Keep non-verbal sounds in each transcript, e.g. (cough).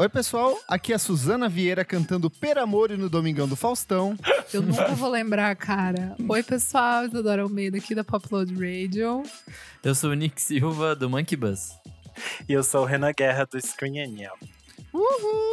Oi, pessoal. Aqui é a Suzana Vieira cantando Per Amore no Domingão do Faustão. Eu nunca vou lembrar, cara. Oi, pessoal. Isadora Almeida aqui da Popload Radio. Eu sou o Nick Silva, do Monkey Bus. E eu sou o Renan Guerra, do Screen Aniel. Uhul!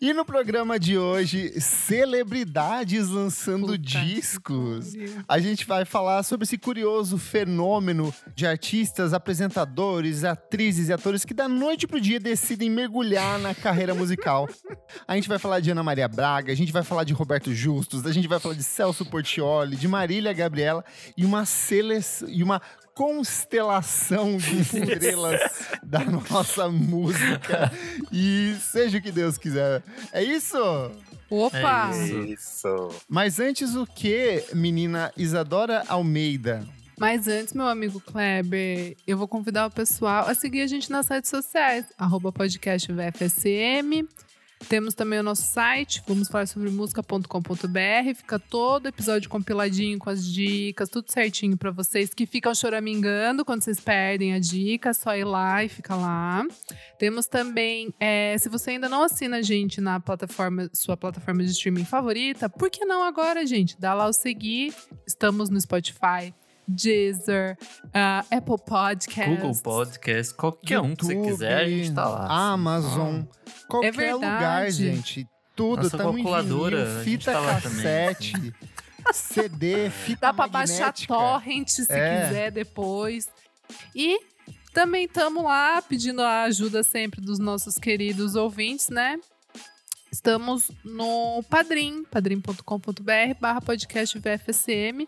E no programa de hoje, celebridades lançando Puta discos. A gente vai falar sobre esse curioso fenômeno de artistas, apresentadores, atrizes e atores que da noite pro dia decidem mergulhar na carreira musical. A gente vai falar de Ana Maria Braga, a gente vai falar de Roberto Justus, a gente vai falar de Celso Portioli, de Marília Gabriela e uma seleção e uma constelação de (laughs) estrelas da nossa música. E seja o que Deus quiser. É isso? Opa! É isso. Isso. Mas antes o que, menina Isadora Almeida? Mas antes, meu amigo Kleber, eu vou convidar o pessoal a seguir a gente nas redes sociais, arroba podcast VFSM. Temos também o nosso site, vamos falar sobre música.com.br. Fica todo episódio compiladinho com as dicas, tudo certinho pra vocês que ficam choramingando quando vocês perdem a dica. É só ir lá e fica lá. Temos também, é, se você ainda não assina a gente na plataforma, sua plataforma de streaming favorita, por que não agora, gente? Dá lá o seguir. Estamos no Spotify, Deezer, ah, Apple Podcasts. Google Podcast, qualquer um que você YouTube, quiser, a gente tá lá. Amazon, qualquer É lugar, gente. Tudo, Nossa tamo em calculadora, vinil, a gente fita tá lá também, cassete, CD, fita Dá pra baixar magnética. torrent se É. quiser depois. E também estamos lá pedindo a ajuda sempre dos nossos queridos ouvintes, né? Estamos no Padrim, padrim.com.br barra podcast VFSM.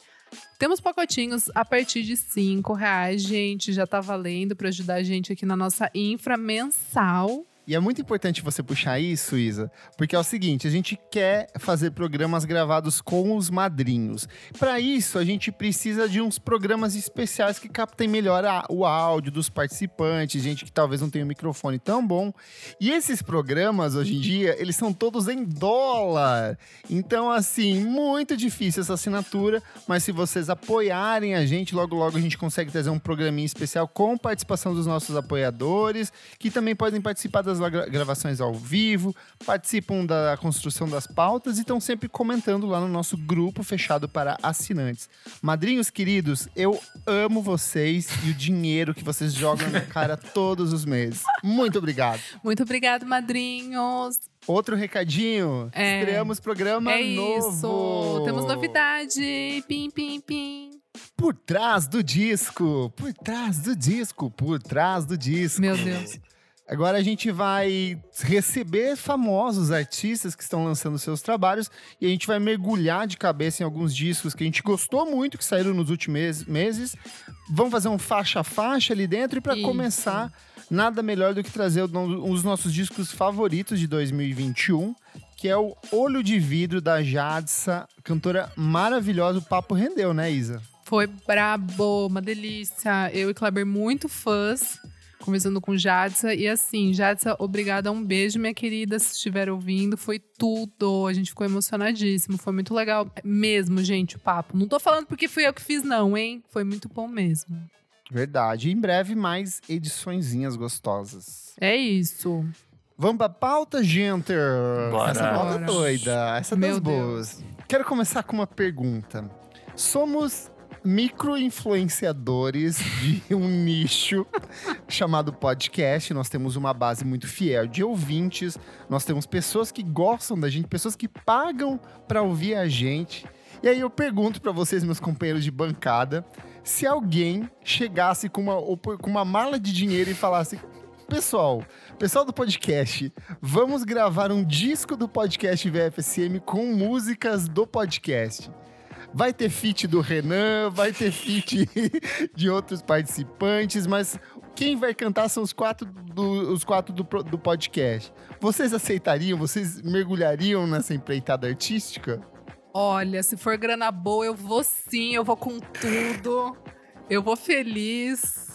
Temos pacotinhos a partir de cinco reais, gente. Já tá valendo para ajudar a gente aqui na nossa infra mensal. E é muito importante você puxar isso, Isa, porque é o seguinte, a gente quer fazer programas gravados com os madrinhos. Para isso, a gente precisa de uns programas especiais que captem melhor a- o áudio dos participantes, gente que talvez não tenha um microfone tão bom. E esses programas, hoje em dia, eles são todos em dólar. Então, assim, muito difícil essa assinatura, mas se vocês apoiarem a gente, logo logo a gente consegue trazer um programinha especial com participação dos nossos apoiadores, que também podem participar das gravações ao vivo, participam da construção das pautas e estão sempre comentando lá no nosso grupo fechado para assinantes. Madrinhos queridos, eu amo vocês e o dinheiro que vocês jogam na cara (laughs) todos os meses. Muito obrigado. Muito obrigado, madrinhos. Outro recadinho, É. estreamos programa é novo. isso. Temos novidade. Pim, pim, pim. Por trás do disco, por trás do disco, por trás do disco. Meu Deus. Agora a gente vai receber famosos artistas que estão lançando seus trabalhos e a gente vai mergulhar de cabeça em alguns discos que a gente gostou muito, que saíram nos últimos meses. Vamos fazer um faixa a faixa ali dentro e para começar, nada melhor do que trazer um dos nossos discos favoritos de 2021, que é o Olho de Vidro da Jadsa, cantora maravilhosa. O papo rendeu, né, Isa? Foi brabo, uma delícia. Eu e Kleber muito fãs, conversando com Jadsa. E assim, Jadsa, obrigada, um beijo, minha querida, se estiver ouvindo. Foi tudo. A gente ficou emocionadíssimo. Foi muito legal mesmo, gente, o papo. Não tô falando porque fui eu que fiz, não, hein? Foi muito bom mesmo. Verdade. Em breve, mais ediçõezinhas gostosas. É isso. Vamos pra pauta, gente? Bora. Essa pauta Bora. doida, essa das Meu boas. Quero começar com uma pergunta. Somos micro-influenciadores de (laughs) um nicho chamado podcast. Nós temos uma base muito fiel de ouvintes. Nós temos pessoas que gostam da gente, pessoas que pagam pra ouvir a gente. E aí eu pergunto pra vocês, meus companheiros de bancada, se alguém chegasse com uma, com uma mala de dinheiro e falasse: Pessoal, pessoal do podcast, vamos gravar um disco do podcast VFSM com músicas do podcast. Vai ter feat do Renan, vai ter feat (laughs) de outros participantes, mas quem vai cantar são os quatro do, os quatro do, do podcast. Vocês aceitariam? Vocês mergulhariam nessa empreitada artística? Olha, se for grana boa, eu vou sim, eu vou com tudo. Eu vou feliz.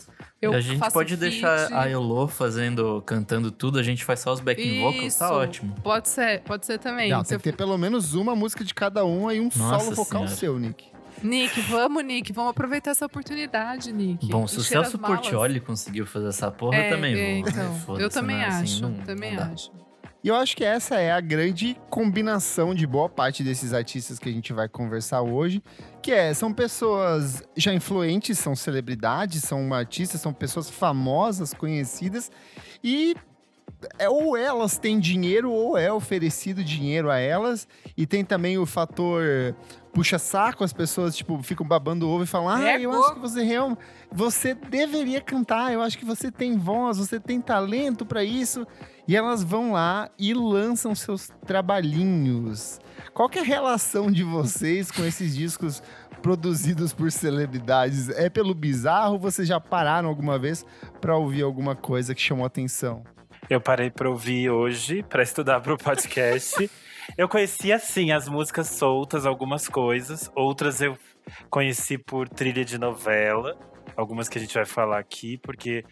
Eu a gente faço pode feat. deixar a Elo fazendo, cantando tudo, a gente faz só os backing vocals, tá ótimo. Pode ser, pode ser também. Não, tem que ter pelo menos uma música de cada um e um Nossa solo vocal Senhora. seu, Nick. Nick, vamos, Nick, vamos aproveitar essa oportunidade, Nick. Bom, se o Celso. Portioli conseguiu fazer essa porra, é, eu também é, vou. Então, eu também né? Assim, acho, não- também não acho. E eu acho que essa é a grande combinação de boa parte desses artistas que a gente vai conversar hoje, que é, são pessoas já influentes, são celebridades, são artistas, são pessoas famosas, conhecidas, e é, ou elas têm dinheiro ou é oferecido dinheiro a elas, e tem também o fator puxa-saco, as pessoas, tipo, ficam babando o ovo e falam, ah, É, eu pô. acho que você realmente, você deveria cantar, eu acho que você tem voz, você tem talento pra isso, e elas vão lá e lançam seus trabalhinhos. Qual que é a relação de vocês com esses discos produzidos por celebridades? É pelo bizarro? Vocês já pararam alguma vez pra ouvir alguma coisa que chamou atenção? Eu parei pra ouvir hoje, pra estudar pro podcast. (laughs) eu conheci, assim, as músicas soltas, algumas coisas. Outras eu conheci por trilha de novela. Algumas que a gente vai falar aqui, porque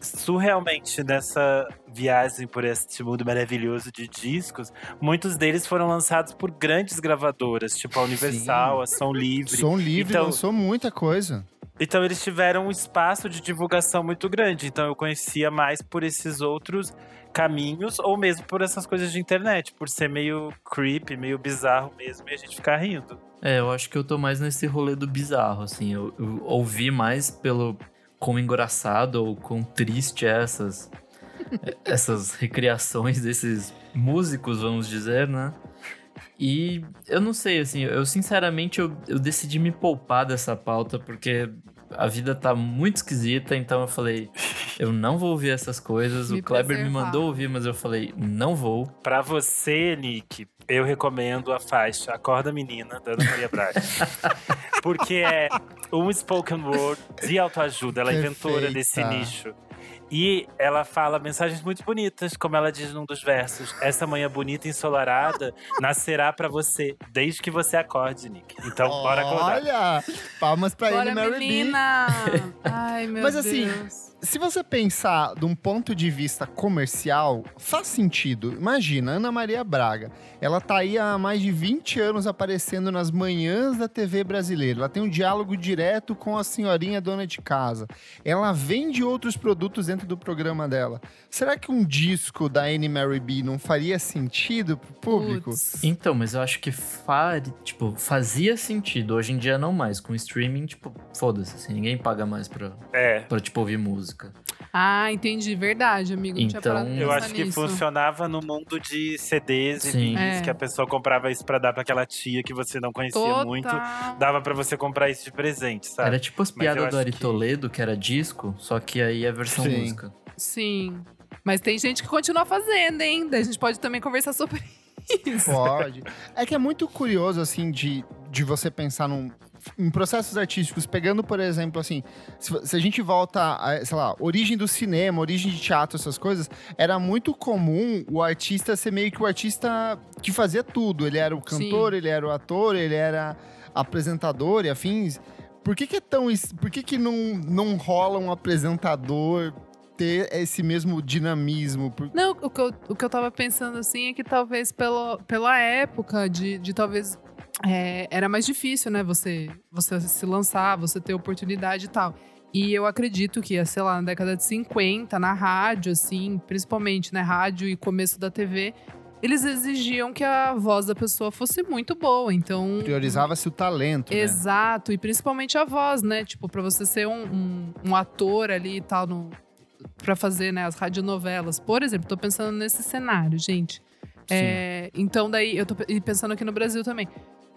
surrealmente nessa viagem por este mundo maravilhoso de discos, muitos deles foram lançados por grandes gravadoras, tipo a Universal, a Som Livre. Som Livre Então- lançou muita coisa. Então eles tiveram um espaço de divulgação muito grande. Então eu conhecia mais por esses outros caminhos, ou mesmo por essas coisas de internet, por ser meio creepy, meio bizarro mesmo, e a gente ficar rindo. É, eu acho que eu tô mais nesse rolê do bizarro, assim. Eu, eu ouvi mais pelo quão engraçado ou quão triste é essas, (laughs) essas recriações desses músicos, vamos dizer, né? E eu não sei, assim, eu sinceramente eu, eu decidi me poupar dessa pauta porque a vida tá muito esquisita, então eu falei, (laughs) eu não vou ouvir essas coisas. Me o Kleber me preservar. mandou ouvir, mas eu falei, não vou. Pra você, Nick, eu recomendo a faixa Acorda Menina, da Ana Maria Braga. (laughs) Porque é um spoken word de autoajuda. Ela é inventora desse nicho. E ela fala mensagens muito bonitas, como ela diz num dos versos. Essa manhã bonita e ensolarada (laughs) nascerá pra você, desde que você acorde, Nick. Então, bora acordar. Olha! Palmas pra ele, Mary B. menina! (laughs) Ai, meu Mas Deus. assim, Se você pensar de um ponto de vista comercial, faz sentido. Imagina, Ana Maria Braga. Ela tá aí há mais de 20 anos aparecendo nas manhãs da TV brasileira. Ela tem um diálogo direto com a senhorinha dona de casa. Ela vende outros produtos dentro do programa dela. Será que um disco da Anne Mary B não faria sentido pro público? Putz. Então, mas eu acho que fa- tipo, fazia sentido. Hoje em dia não mais. Com streaming, tipo, foda-se, assim, ninguém paga mais pra, É. pra tipo, ouvir música. Ah, entendi. Verdade, amigo. Não tinha Então, Eu acho que nisso. funcionava no mundo de CDs e Sim. vinis, É. que a pessoa comprava isso pra dar pra aquela tia que você não conhecia Total. muito. Dava pra você comprar isso de presente, sabe? Era tipo as piadas do Ari que- Toledo, que era disco, só que aí é versão Sim. música. Sim. Mas tem gente que continua fazendo, hein? Daí a gente pode também conversar sobre isso. Pode. É que é muito curioso, assim, de, de você pensar num, em processos artísticos, pegando, por exemplo, assim, se, se a gente volta a, sei lá, origem do cinema, origem de teatro, essas coisas, era muito comum o artista ser meio que o artista que fazia tudo. Ele era o cantor, Sim. ele era o ator, ele era apresentador e afins. Por que que é tão... Por que que não, não rola um apresentador ter esse mesmo dinamismo? Não, o que, eu, o que eu tava pensando assim é que talvez pelo, pela época de, de talvez. É, era mais difícil, né? Você, você se lançar, você ter oportunidade e tal. E eu acredito que, sei lá, na década de 50, na rádio, assim, principalmente, né? Rádio e começo da TV, eles exigiam que a voz da pessoa fosse muito boa. Então. Priorizava-se o talento, né? Exato, e principalmente a voz, né? Tipo, pra você ser um, um, um ator ali e tal, no, pra fazer né, as radionovelas. Por exemplo, tô pensando nesse cenário, gente. É, então, daí, eu tô pe- pensando aqui no Brasil também.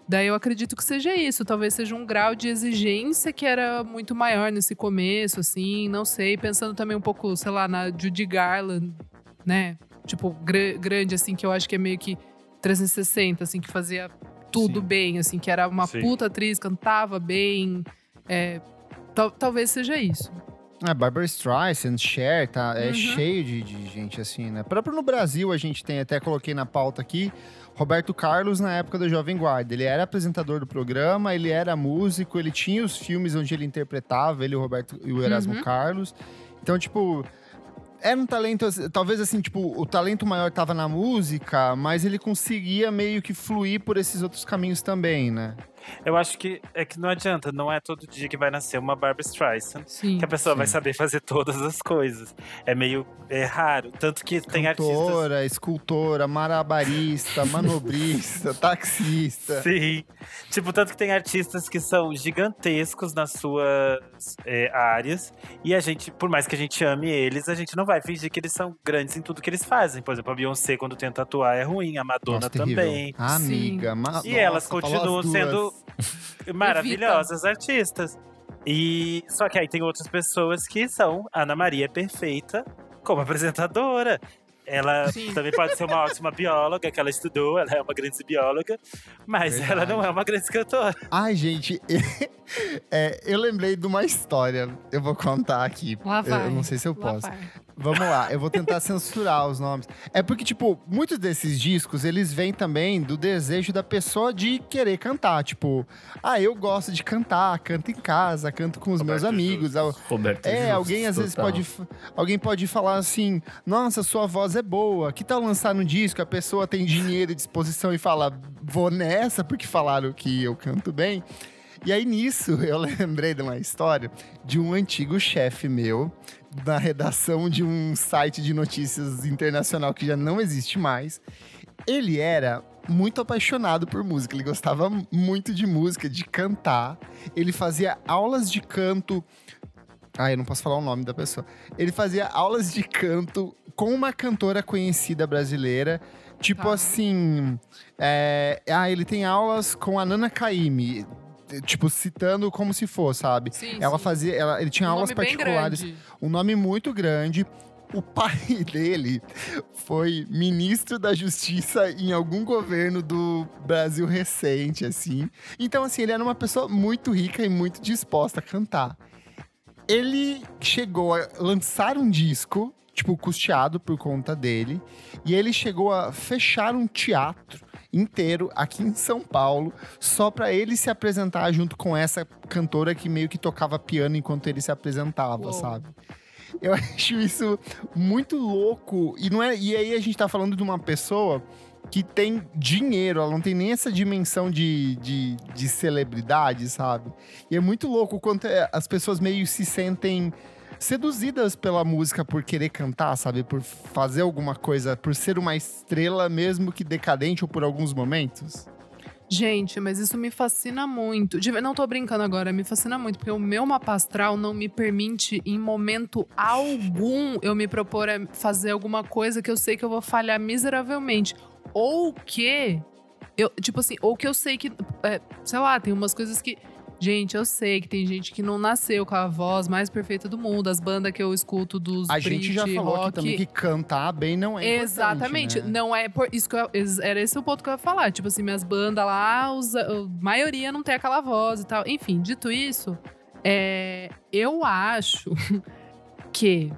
Daí eu acredito que seja isso. Talvez seja um grau de exigência que era muito maior nesse começo, assim, não sei. Pensando também um pouco, sei lá, na Judy Garland, né? Tipo, gra- grande, assim, que eu acho que é meio que 360, assim, que fazia tudo Sim. bem, assim, que era uma Sim. puta atriz, cantava bem. É, tal- talvez seja isso. É, Barbara Streisand, Cher, tá, é Uhum. cheio de, de gente assim, né? Próprio no Brasil a gente tem, até coloquei na pauta aqui, Roberto Carlos na época do Jovem Guarda. Ele era apresentador do programa, ele era músico, ele tinha os filmes onde ele interpretava, ele, o Roberto e o Erasmo Uhum. Carlos. Então, tipo, era um talento, talvez assim, tipo, o talento maior tava na música, mas ele conseguia meio que fluir por esses outros caminhos também, né? Eu acho que é que não adianta, não é todo dia que vai nascer uma Barbara Streisand. Sim. Que a pessoa Sim. vai saber fazer todas as coisas. É meio é raro. Tanto que tem artistas. Cantora, escultora, marabarista, (laughs) manobrista, taxista. Sim. Tipo, tanto que tem artistas que são gigantescos nas suas é, áreas. E a gente, por mais que a gente ame eles, a gente não vai fingir que eles são grandes em tudo que eles fazem. Por exemplo, a Beyoncé, quando tenta atuar, é ruim. A Madonna Nossa, terrível. também. Amiga, ma- E elas nossa, falou continuam sendo (laughs) maravilhosas artistas. E só que aí tem outras pessoas que são Ana Maria perfeita como apresentadora. Ela Sim. também pode ser uma ótima bióloga, que ela estudou, ela é uma grande bióloga, mas Verdade. ela não é uma grande cantora. Ai, gente, (laughs) é, eu lembrei de uma história. Eu vou contar aqui. Lá Eu- vai. Eu não sei se eu Lá posso. Vamos lá, eu vou tentar censurar os nomes. É porque, tipo, muitos desses discos, eles vêm também do desejo da pessoa de querer cantar. Tipo, ah, eu gosto de cantar, canto em casa, canto com os meus Roberto amigos. Al- Roberto É, Justus, alguém às vezes total. pode, alguém pode falar assim: "Nossa, sua voz é boa. Que tal lançar um disco?" A pessoa tem dinheiro e disposição e fala: "Vou nessa porque falaram que eu canto bem". E aí nisso (laughs) eu lembrei de uma história de um antigo chefe meu na redação de um site de notícias internacional que já não existe mais. Ele era muito apaixonado por música, ele gostava muito de música, de cantar. Ele fazia aulas de canto ah, eu não posso falar o nome da pessoa. Ele fazia aulas de canto com uma cantora conhecida brasileira. Tipo Tá. assim. é, Ah, ele tem aulas com a Nana Caymmi. Tipo, citando como se for, sabe? Sim, Ela sim. fazia. Ela, ele tinha Um aulas particulares. Um nome muito grande. O pai (laughs) dele foi ministro da Justiça em algum governo do Brasil recente, assim. Então, assim, ele era uma pessoa muito rica e muito disposta a cantar. Ele chegou a lançar um disco, tipo, custeado por conta dele, e ele chegou a fechar um teatro inteiro aqui em São Paulo, só pra ele se apresentar junto com essa cantora que meio que tocava piano enquanto ele se apresentava, Uou. sabe? Eu (laughs) acho isso muito louco. E, não é, e aí a gente tá falando de uma pessoa que tem dinheiro, ela não tem nem essa dimensão de, de, de celebridade, sabe? E é muito louco o quanto é- as pessoas meio se sentem seduzidas pela música por querer cantar, sabe? Por fazer alguma coisa, por ser uma estrela, mesmo que decadente ou por alguns momentos. Gente, mas isso me fascina muito. Não tô brincando agora, me fascina muito, porque o meu mapa astral não me permite, em momento algum, eu me propor a fazer alguma coisa que eu sei que eu vou falhar miseravelmente. Ou que. Eu, tipo assim, ou que eu sei que. é, sei lá, tem umas coisas que. Gente, eu sei que tem gente que não nasceu com a voz mais perfeita do mundo. As bandas que eu escuto dos A gente já Brit, falou rock, aqui também que cantar bem não é Exatamente. né? Não é por isso que eu, era esse o ponto que eu ia falar. Tipo assim, minhas bandas lá, os- a maioria não tem aquela voz e tal. Enfim, dito isso, é, eu acho (laughs) que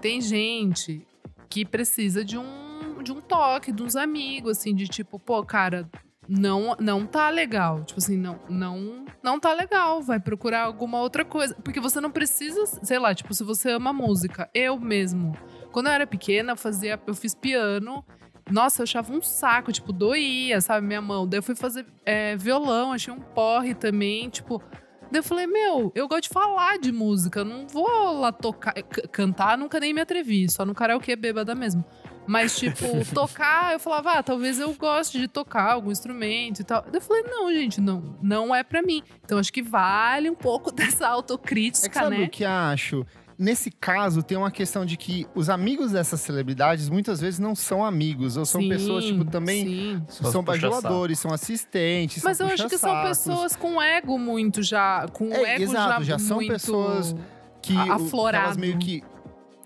tem gente que precisa de um, de um toque, de uns amigos, assim, de tipo, pô, cara, não, não tá legal. Tipo assim, não, não, não tá legal. Vai procurar alguma outra coisa. Porque você não precisa, sei lá, tipo, se você ama música, eu mesmo. Quando eu era pequena, eu fazia, eu fiz piano. Nossa, eu achava um saco, tipo, doía, sabe, minha mão. Daí eu fui fazer é, violão, achei um porre também, tipo. Daí eu falei, meu, eu gosto de falar de música, não vou lá tocar. Cantar, nunca nem me atrevi, só no karaokê bêbada mesmo. Mas, tipo, tocar, eu falava, ah, talvez eu goste de tocar algum instrumento e tal. Daí eu falei, não, gente, não, não é pra mim. Então acho que vale um pouco (laughs) dessa É que autocrítica, sabe né? o que eu acho? Nesse caso, tem uma questão de que os amigos dessas celebridades muitas vezes não são amigos, ou são Sim, pessoas, tipo, também Sim. São bajuladores, são assistentes, Mas são eu acho que são pessoas com ego muito já. Com É, ego exato, já, já são muito pessoas que o- elas meio que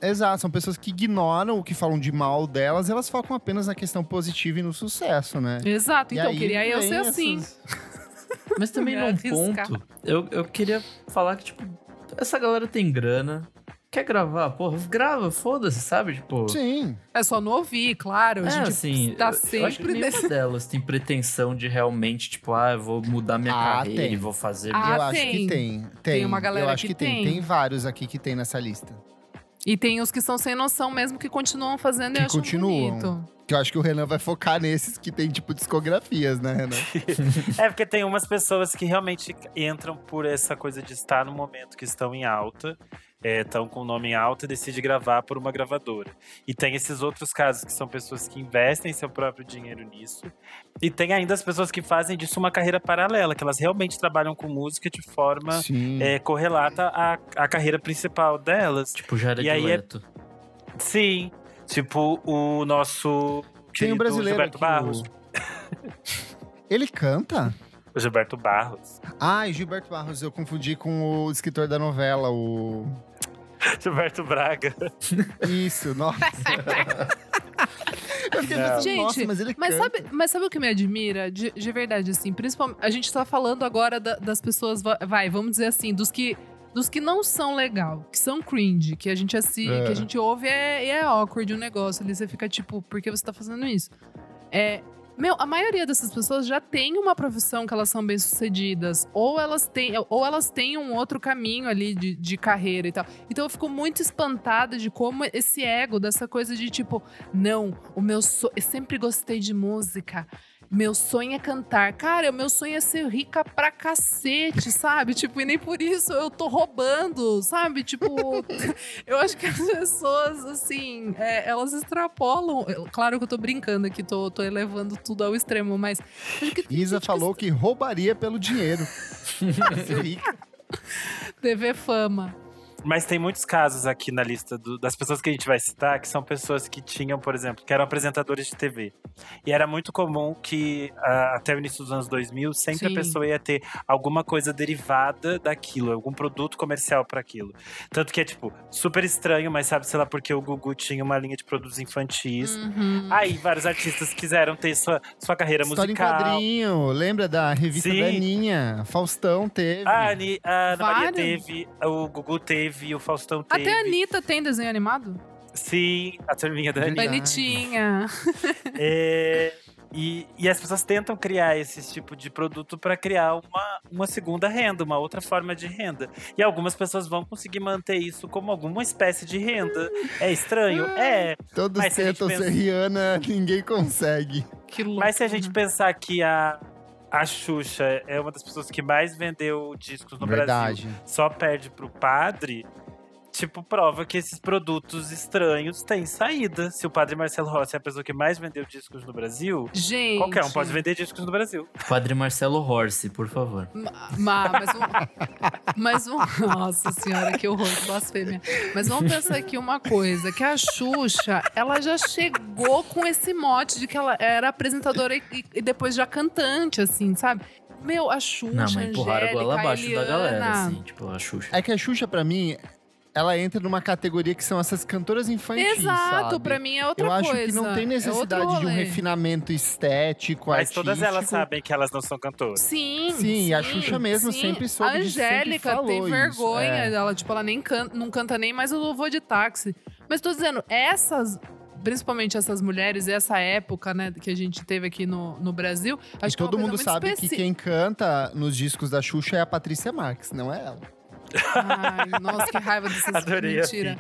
Exato, são pessoas que ignoram o que falam de mal delas, elas focam apenas na questão positiva e no sucesso, né? Exato, E então aí queria eu ser assim. essas- (laughs) Mas também num ponto, eu, eu queria falar que, tipo, essa galera tem grana, quer gravar, porra, grava, foda-se, sabe? Tipo. Sim. É só não ouvir, claro. A É, gente assim, tá eu- eu acho que sempre nenhuma delas tem pretensão de realmente, tipo, ah, eu vou mudar minha Ah, carreira tem. e vou fazer. Ah, eu acho tem. que tem. Tem, uma galera eu acho que que tem. tem. Tem vários aqui que tem nessa lista. E tem os que são sem noção mesmo que continuam fazendo e Que acham continuam. bonito. Que eu acho que o Renan vai focar nesses que tem, tipo, discografias, né, Renan? (laughs) É porque tem umas pessoas que realmente entram por essa coisa de estar no momento que estão em alta, estão com o nome em alta e decidem gravar por uma gravadora. E tem esses outros casos que são pessoas que investem seu próprio dinheiro nisso. E tem ainda as pessoas que fazem disso uma carreira paralela, que elas realmente trabalham com música de forma é, correlata à, à carreira principal delas. Tipo Jared E aí é-. Sim, tipo o nosso Tem um brasileiro Gilberto aqui, Barros. o- (laughs) Ele canta? O Gilberto Barros. Ah, e Gilberto Barros, eu confundi com o escritor da novela, o... (laughs) Gilberto Braga. Isso, nossa. eu fiquei Não. pensando, Gente, nossa, mas ele Mas canta. sabe, mas sabe o que me admira? De, de verdade, assim, principalmente. A gente tá falando agora da- das pessoas, va- vai, vamos dizer assim, dos que. Dos que não são legal, que são cringe, que a gente assi, É. que a gente ouve é, e é awkward o negócio ali. Você fica tipo, por que você tá fazendo isso? É. Meu, a maioria dessas pessoas já tem uma profissão que elas são bem-sucedidas. Ou elas têm, ou elas têm um outro caminho ali de, de carreira e tal. Então eu fico muito espantada de como esse ego, dessa coisa de tipo, não, o meu sonho. Eu sempre gostei de música. Meu sonho é cantar. Cara, meu sonho é ser rica pra cacete, sabe? Tipo, e nem por isso eu tô roubando, sabe? Tipo, (laughs) eu acho que as pessoas, assim, é, elas extrapolam. Claro que eu tô brincando aqui, tô, tô elevando tudo ao extremo, mas. que Isa que falou que roubaria pelo dinheiro. (laughs) Ser rica. (laughs) TV fama. Mas tem muitos casos aqui na lista do- das pessoas que a gente vai citar que são pessoas que tinham, por exemplo, que eram apresentadores de TV. E era muito comum que, ah, até o início dos anos 2000, sempre Sim. a pessoa ia ter alguma coisa derivada daquilo, algum produto comercial para aquilo. Tanto que é, tipo, super estranho, mas sabe-se lá porque o Gugu tinha uma linha de produtos infantis. Uhum. Aí vários artistas quiseram ter sua, sua carreira História em musical. quadrinho. Lembra da revista Sim. da Aninha? Faustão teve. A, Ani, a Ana Maria teve, o Gugu teve, o Faustão teve. Até a Anitta tem desenho animado? Sim, a turminha da. Anitta. Bonitinha. É, e, e as pessoas tentam criar esse tipo de produto para criar uma, uma segunda renda, uma outra forma de renda. E algumas pessoas vão conseguir manter isso como alguma espécie de renda. É estranho? É. Todos tentam pensa- ser Rihanna, ninguém consegue. Que louco. Mas se a gente pensar que a, a Xuxa é uma das pessoas que mais vendeu discos no Brasil, Verdade. só perde pro padre. Tipo, prova que esses produtos estranhos têm saída. Se o padre Marcelo Rossi é a pessoa que mais vendeu discos no Brasil, Gente. qualquer um pode vender discos no Brasil. Padre Marcelo Horse, por favor. Ma, mas, um, mas um. Nossa senhora, que horror, que blasfêmia. Mas vamos pensar aqui uma coisa: que a Xuxa, ela já chegou com esse mote de que ela era apresentadora e, e depois já cantante, assim, sabe? Meu, a Xuxa. Não, mas empurraram Angélica, ela abaixo da galera, assim, tipo, a Xuxa. É que a Xuxa, pra mim, ela entra numa categoria que são essas cantoras infantis, Exato, sabe? pra mim é outra Eu acho coisa. que não tem é necessidade outro de um refinamento estético, Mas artístico. todas elas sabem que elas não são cantoras. Sim, Sim, e a Xuxa mesmo sempre soube A disso, Angélica falou tem isso, vergonha é. dela, tipo, ela nem canta, não canta nem mais o louvor de táxi. Mas tô dizendo, essas, principalmente essas mulheres, essa época, né, que a gente teve aqui no, no Brasil, E acho que é todo coisa mundo sabe especi- que quem canta nos discos da Xuxa é a Patrícia Marques, não é ela. Ai, nossa, que raiva dessas (laughs) Adorei a mentira.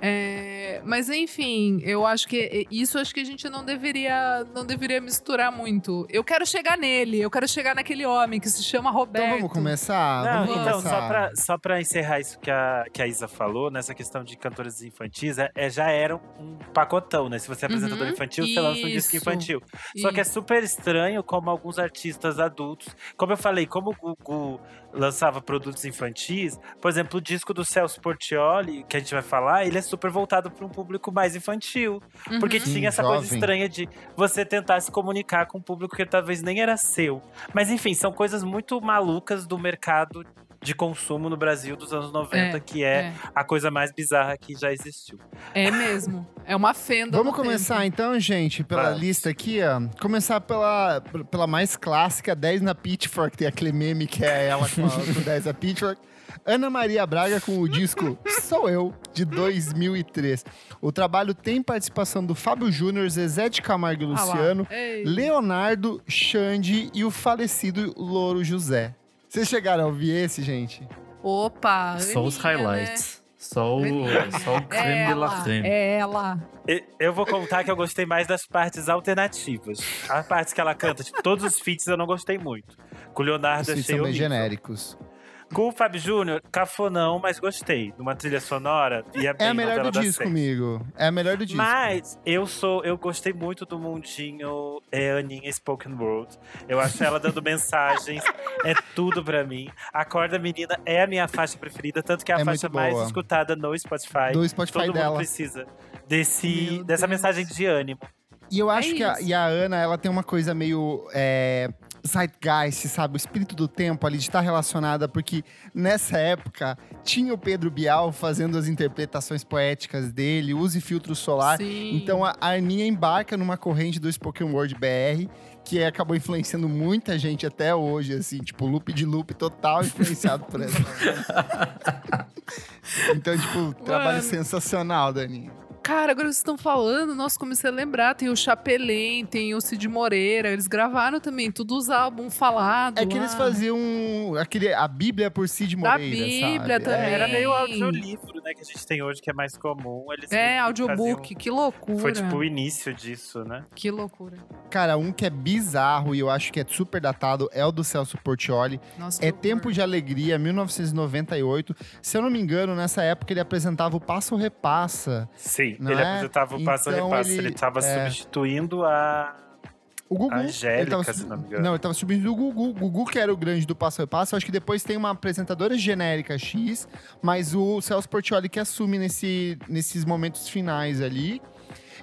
É, mas enfim, eu acho que isso acho que a gente não deveria não deveria misturar muito. Eu quero chegar nele, eu quero chegar naquele homem que se chama Roberto. Então vamos começar? Não, vamos então, começar. só pra, só pra encerrar isso que a, que a Isa falou, nessa questão de cantoras infantis, é, é- já era um pacotão, né? Se você é apresentador Uhum, infantil, você lança um disco isso. infantil. Só que é super estranho como alguns artistas adultos, como eu falei, como o Gugu lançava produtos infantis, por exemplo, o disco do Celso Portioli, que a gente vai falar, ele é super voltado para um público mais infantil. Uhum. Porque Sim, tinha essa coisa jovem. estranha de você tentar se comunicar com um público que talvez nem era seu. Mas enfim, são coisas muito malucas do mercado de consumo no Brasil dos anos 90, É, que é, a coisa mais bizarra que já existiu. É mesmo. É uma fenda. Vamos começar tempo. então, gente, pela lista aqui, ó. Começar pela, pela mais clássica, 10 na Pitchfork, tem aquele meme que é ela com, a, com 10 na Pitchfork. Ana Maria Braga com o disco Sou Eu, de 2003. O trabalho tem participação do Fábio Júnior, Zezé de Camargo e Ah. Luciano. Leonardo, Xande e o falecido Louro José. Vocês chegaram a ouvir esse, gente? Opa! Só os Aninha, highlights. Só o, só o creme de la ela, creme. é ela. E- Eu vou contar que eu gostei mais das partes alternativas. As partes que ela canta, tipo, todos os feats eu não gostei muito. Com o Leonardo Os achei feats são bem genéricos. Com o Fábio Júnior, cafonão, mas gostei. Numa trilha sonora, ia bem É a melhor do disco, amigo. É a melhor do disco. Mas eu sou, eu gostei muito do mundinho é, Aninha Spoken Word. Eu acho ela dando mensagens, é tudo pra mim. Acorda Menina é a minha faixa preferida, tanto que é a É faixa mais escutada no Spotify. do Spotify Todo mundo dela. precisa desse, Meu dessa Deus. mensagem de ânimo. E eu acho É que a, e a Ana, ela tem uma coisa meio é, zeitgeist, sabe? O espírito do tempo ali de estar relacionada, porque nessa época tinha o Pedro Bial fazendo as interpretações poéticas dele, use filtro solar. Sim. Então a a Aninha embarca numa corrente do Spoken Word BR, que acabou influenciando muita gente até hoje, assim, tipo, loop de loop total influenciado por essa. (laughs) então, tipo, trabalho Mano. sensacional da Aninha. Cara, agora vocês estão falando, nossa, comecei a lembrar. Tem o Chapelin, tem o Cid Moreira. Eles gravaram também, tudo os álbuns falados. É que eles faziam aquele, a Bíblia por Cid Da Moreira, Bíblia sabe? também. É. Era meio audiolivro, né, que a gente tem hoje, que é mais comum. Eles É, audiobook. faziam- Que loucura. Foi tipo o início disso, né? Que loucura. Cara, um que é bizarro e eu acho que é super datado é o do Celso Portioli. Nossa, É Tempo de Alegria, 1998. Se eu não me engano, nessa época ele apresentava o Passo Repassa. Sim, Não ele é? apresentava o passo a Então repasso. ele- Ele estava é. substituindo a. O Gugu. A Angélica, tava se não me engano. Não, ele tava subindo o Gugu. O Gugu, que era o grande do Passo Repassa. Eu acho que depois tem uma apresentadora genérica X, mas o Celso Portioli que assume nesse, nesses momentos finais ali.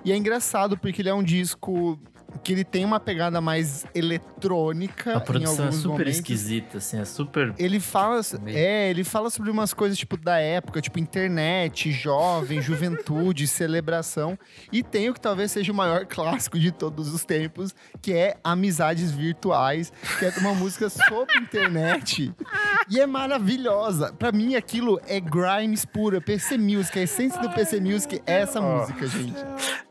E é engraçado porque ele é um disco que ele tem uma pegada mais eletrônica A em produção é super momentos. esquisita, assim, é super. Ele fala, Meio- é, ele fala sobre umas coisas tipo da época, tipo internet, jovem, (laughs) juventude, celebração, e tem o que talvez seja o maior (laughs) clássico de todos os tempos, que é Amizades Virtuais, que é uma música sobre internet. E é maravilhosa. Pra mim aquilo é grimes pura, PC Music, a essência do PC Music é essa música, gente.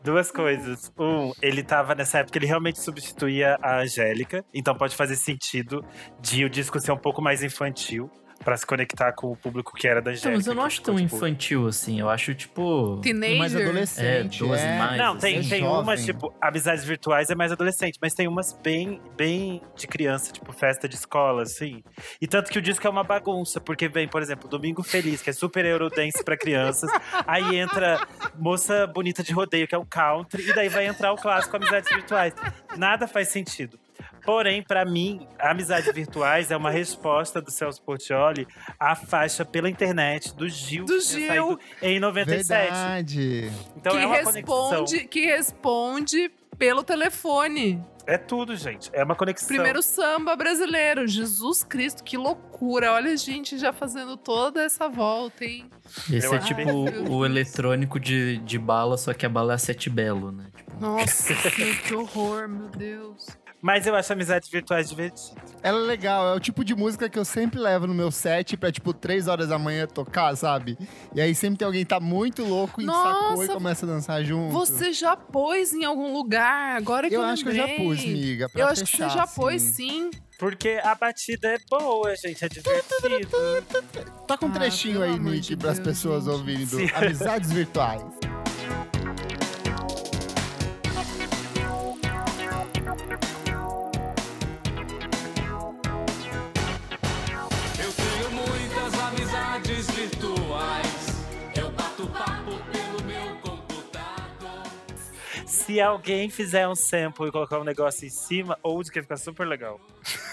Duas coisas. Um, ele tava nessa época, ele realmente substituía a Angélica. Então pode fazer sentido de o disco ser um pouco mais infantil. Pra se conectar com o público que era da Então, Angélica. mas eu não que acho ficou, tão tipo, infantil assim. Eu acho, tipo. Teenager. Mais adolescente, É, duas é. mais. Não, tem, é tem jovem. umas, tipo, amizades virtuais é mais adolescente, mas tem umas bem, bem de criança, tipo, festa de escola, assim. E tanto que o disco é uma bagunça, porque vem, por exemplo, Domingo Feliz, que é super Eurodance pra crianças. (laughs) aí entra Moça Bonita de Rodeio, que é um country, e daí vai entrar o clássico Amizades Virtuais. Nada faz sentido. Porém, pra mim, Amizades Virtuais é uma resposta do Celso Portioli à faixa pela internet do Gil, Do Gil. em 97. Verdade. Então que é uma conexão. responde, que responde pelo telefone. É tudo, gente. É uma conexão. Primeiro samba brasileiro. Jesus Cristo, que loucura. Olha a gente já fazendo toda essa volta, hein? Esse Eu é tipo o, o eletrônico de, de bala, só que a bala é sete belo, né? Tipo, Nossa, (laughs) que horror, meu Deus. Mas eu acho amizades virtuais divertido. Ela é legal, é o tipo de música que eu sempre levo no meu set pra, tipo, três horas da manhã tocar, sabe? E aí sempre tem alguém que tá muito louco e sacou e começa a dançar junto. Você já pôs em algum lugar? Agora que eu, Eu acho que eu já lembrei. pus, miga, pra Eu acho que você já assim. pôs, sim. Porque a batida é boa, gente. É divertido. Toca um Ah, trechinho aí, Nick, de pras pessoas gente. ouvirem do Sim. Amizades Virtuais. Se alguém fizer um sample e colocar um negócio em cima, Old que fica super legal.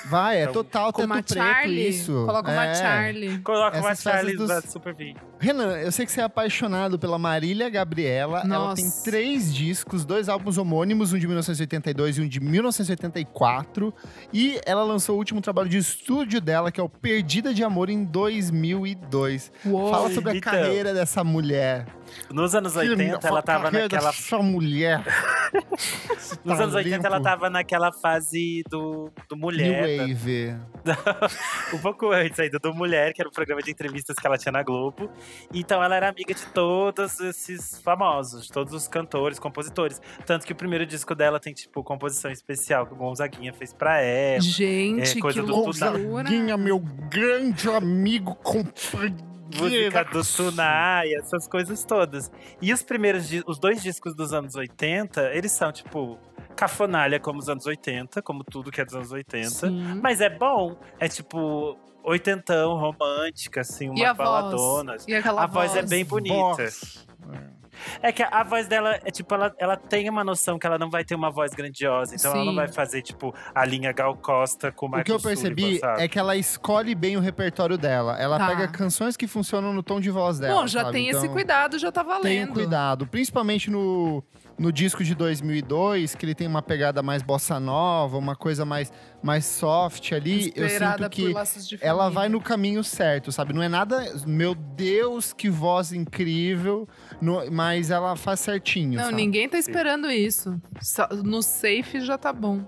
Vai, é Então, total Com teto uma preto Charlie. isso. Coloca uma É. Charlie. Coloca uma Essas fases Charlie dos- vai super vir. Renan, eu sei que você é apaixonado pela Marília Gabriela. Ela Nossa. tem três discos, dois álbuns homônimos, um de 1982 e um de 1984. E ela lançou o último trabalho de estúdio dela, que é o Perdida de Amor, em 2002. Uou. Fala sobre a Então. carreira dessa mulher. Nos anos 80, ela tava naquela. dessa mulher. (laughs) Nos anos 80, ela tava naquela fase do, do Mulher. Wave. (laughs) um pouco antes ainda do Mulher, que era o programa de entrevistas que ela tinha na Globo. Então ela era amiga de todos esses famosos, de todos os cantores, compositores. Tanto que o primeiro disco dela tem, tipo, composição especial que o Gonzaguinha fez pra ela. Gente, É, coisa que do loucura. Gonzaguinha, meu grande amigo, companheiro. música do Tsunai, essas coisas todas. E os primeiros, os dois discos dos anos 80, eles são, tipo, cafonalha como os anos 80, como tudo que é dos anos 80. Sim. Mas é bom, é tipo, oitentão, romântica, assim, E a uma baladona. voz? E aquela A voz é bem bonita. Vox. É que a voz dela é tipo, ela, ela tem uma noção que ela não vai ter uma voz grandiosa. Então ela não Sim. vai fazer, tipo, a linha Gal Costa com o O que eu percebi Sullivan, é que ela escolhe bem o repertório dela. Ela Tá. pega canções que funcionam no tom de voz dela. Bom, já sabe? tem esse Então, cuidado, já tá valendo. Tenha cuidado. Principalmente no, no disco de 2002, que ele tem uma pegada mais bossa nova, uma coisa mais, mais soft ali. Eu Inspirada sinto que ela vai no caminho certo, sabe? Não é nada, meu Deus, que voz incrível, no- mas ela faz certinho. Não, sabe? ninguém tá esperando isso. Só- No safe já tá bom.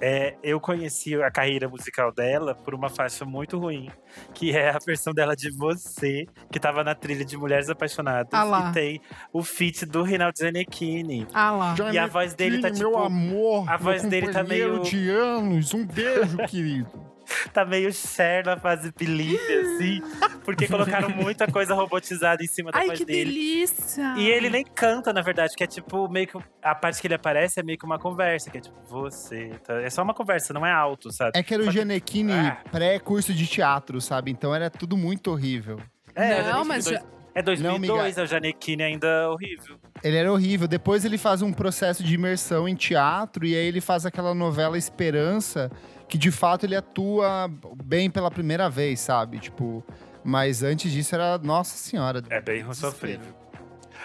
É, eu conheci a carreira musical dela por uma faixa muito ruim, que é a versão dela de Você, que tava na trilha de Mulheres Apaixonadas. Ah lá. E tem o feat do Reinaldo Giannichini. Ah lá. E a voz dele tá, Meu tipo, amor, a meu voz dele tá meio- de anos, um beijo, (laughs) querido. (laughs) Tá meio Cher na fase Believe, assim, porque colocaram muita coisa robotizada em cima da Ai, voz que dele. delícia! E ele nem canta, na verdade, que é tipo meio que. A parte que ele aparece é meio que uma conversa, que é tipo, você. tá? É só uma conversa, não é alto, sabe? É que era o Gianecchini Ah. pré-curso de teatro, sabe? Então era tudo muito horrível. É, Não, é mas 2002. É 2002, amiga. é o Janequine ainda horrível. Ele era horrível. Depois ele faz um processo de imersão em teatro e aí ele faz aquela novela Esperança, que de fato ele atua bem pela primeira vez, sabe? Tipo, mas antes disso era Nossa Senhora. É bem sofrível.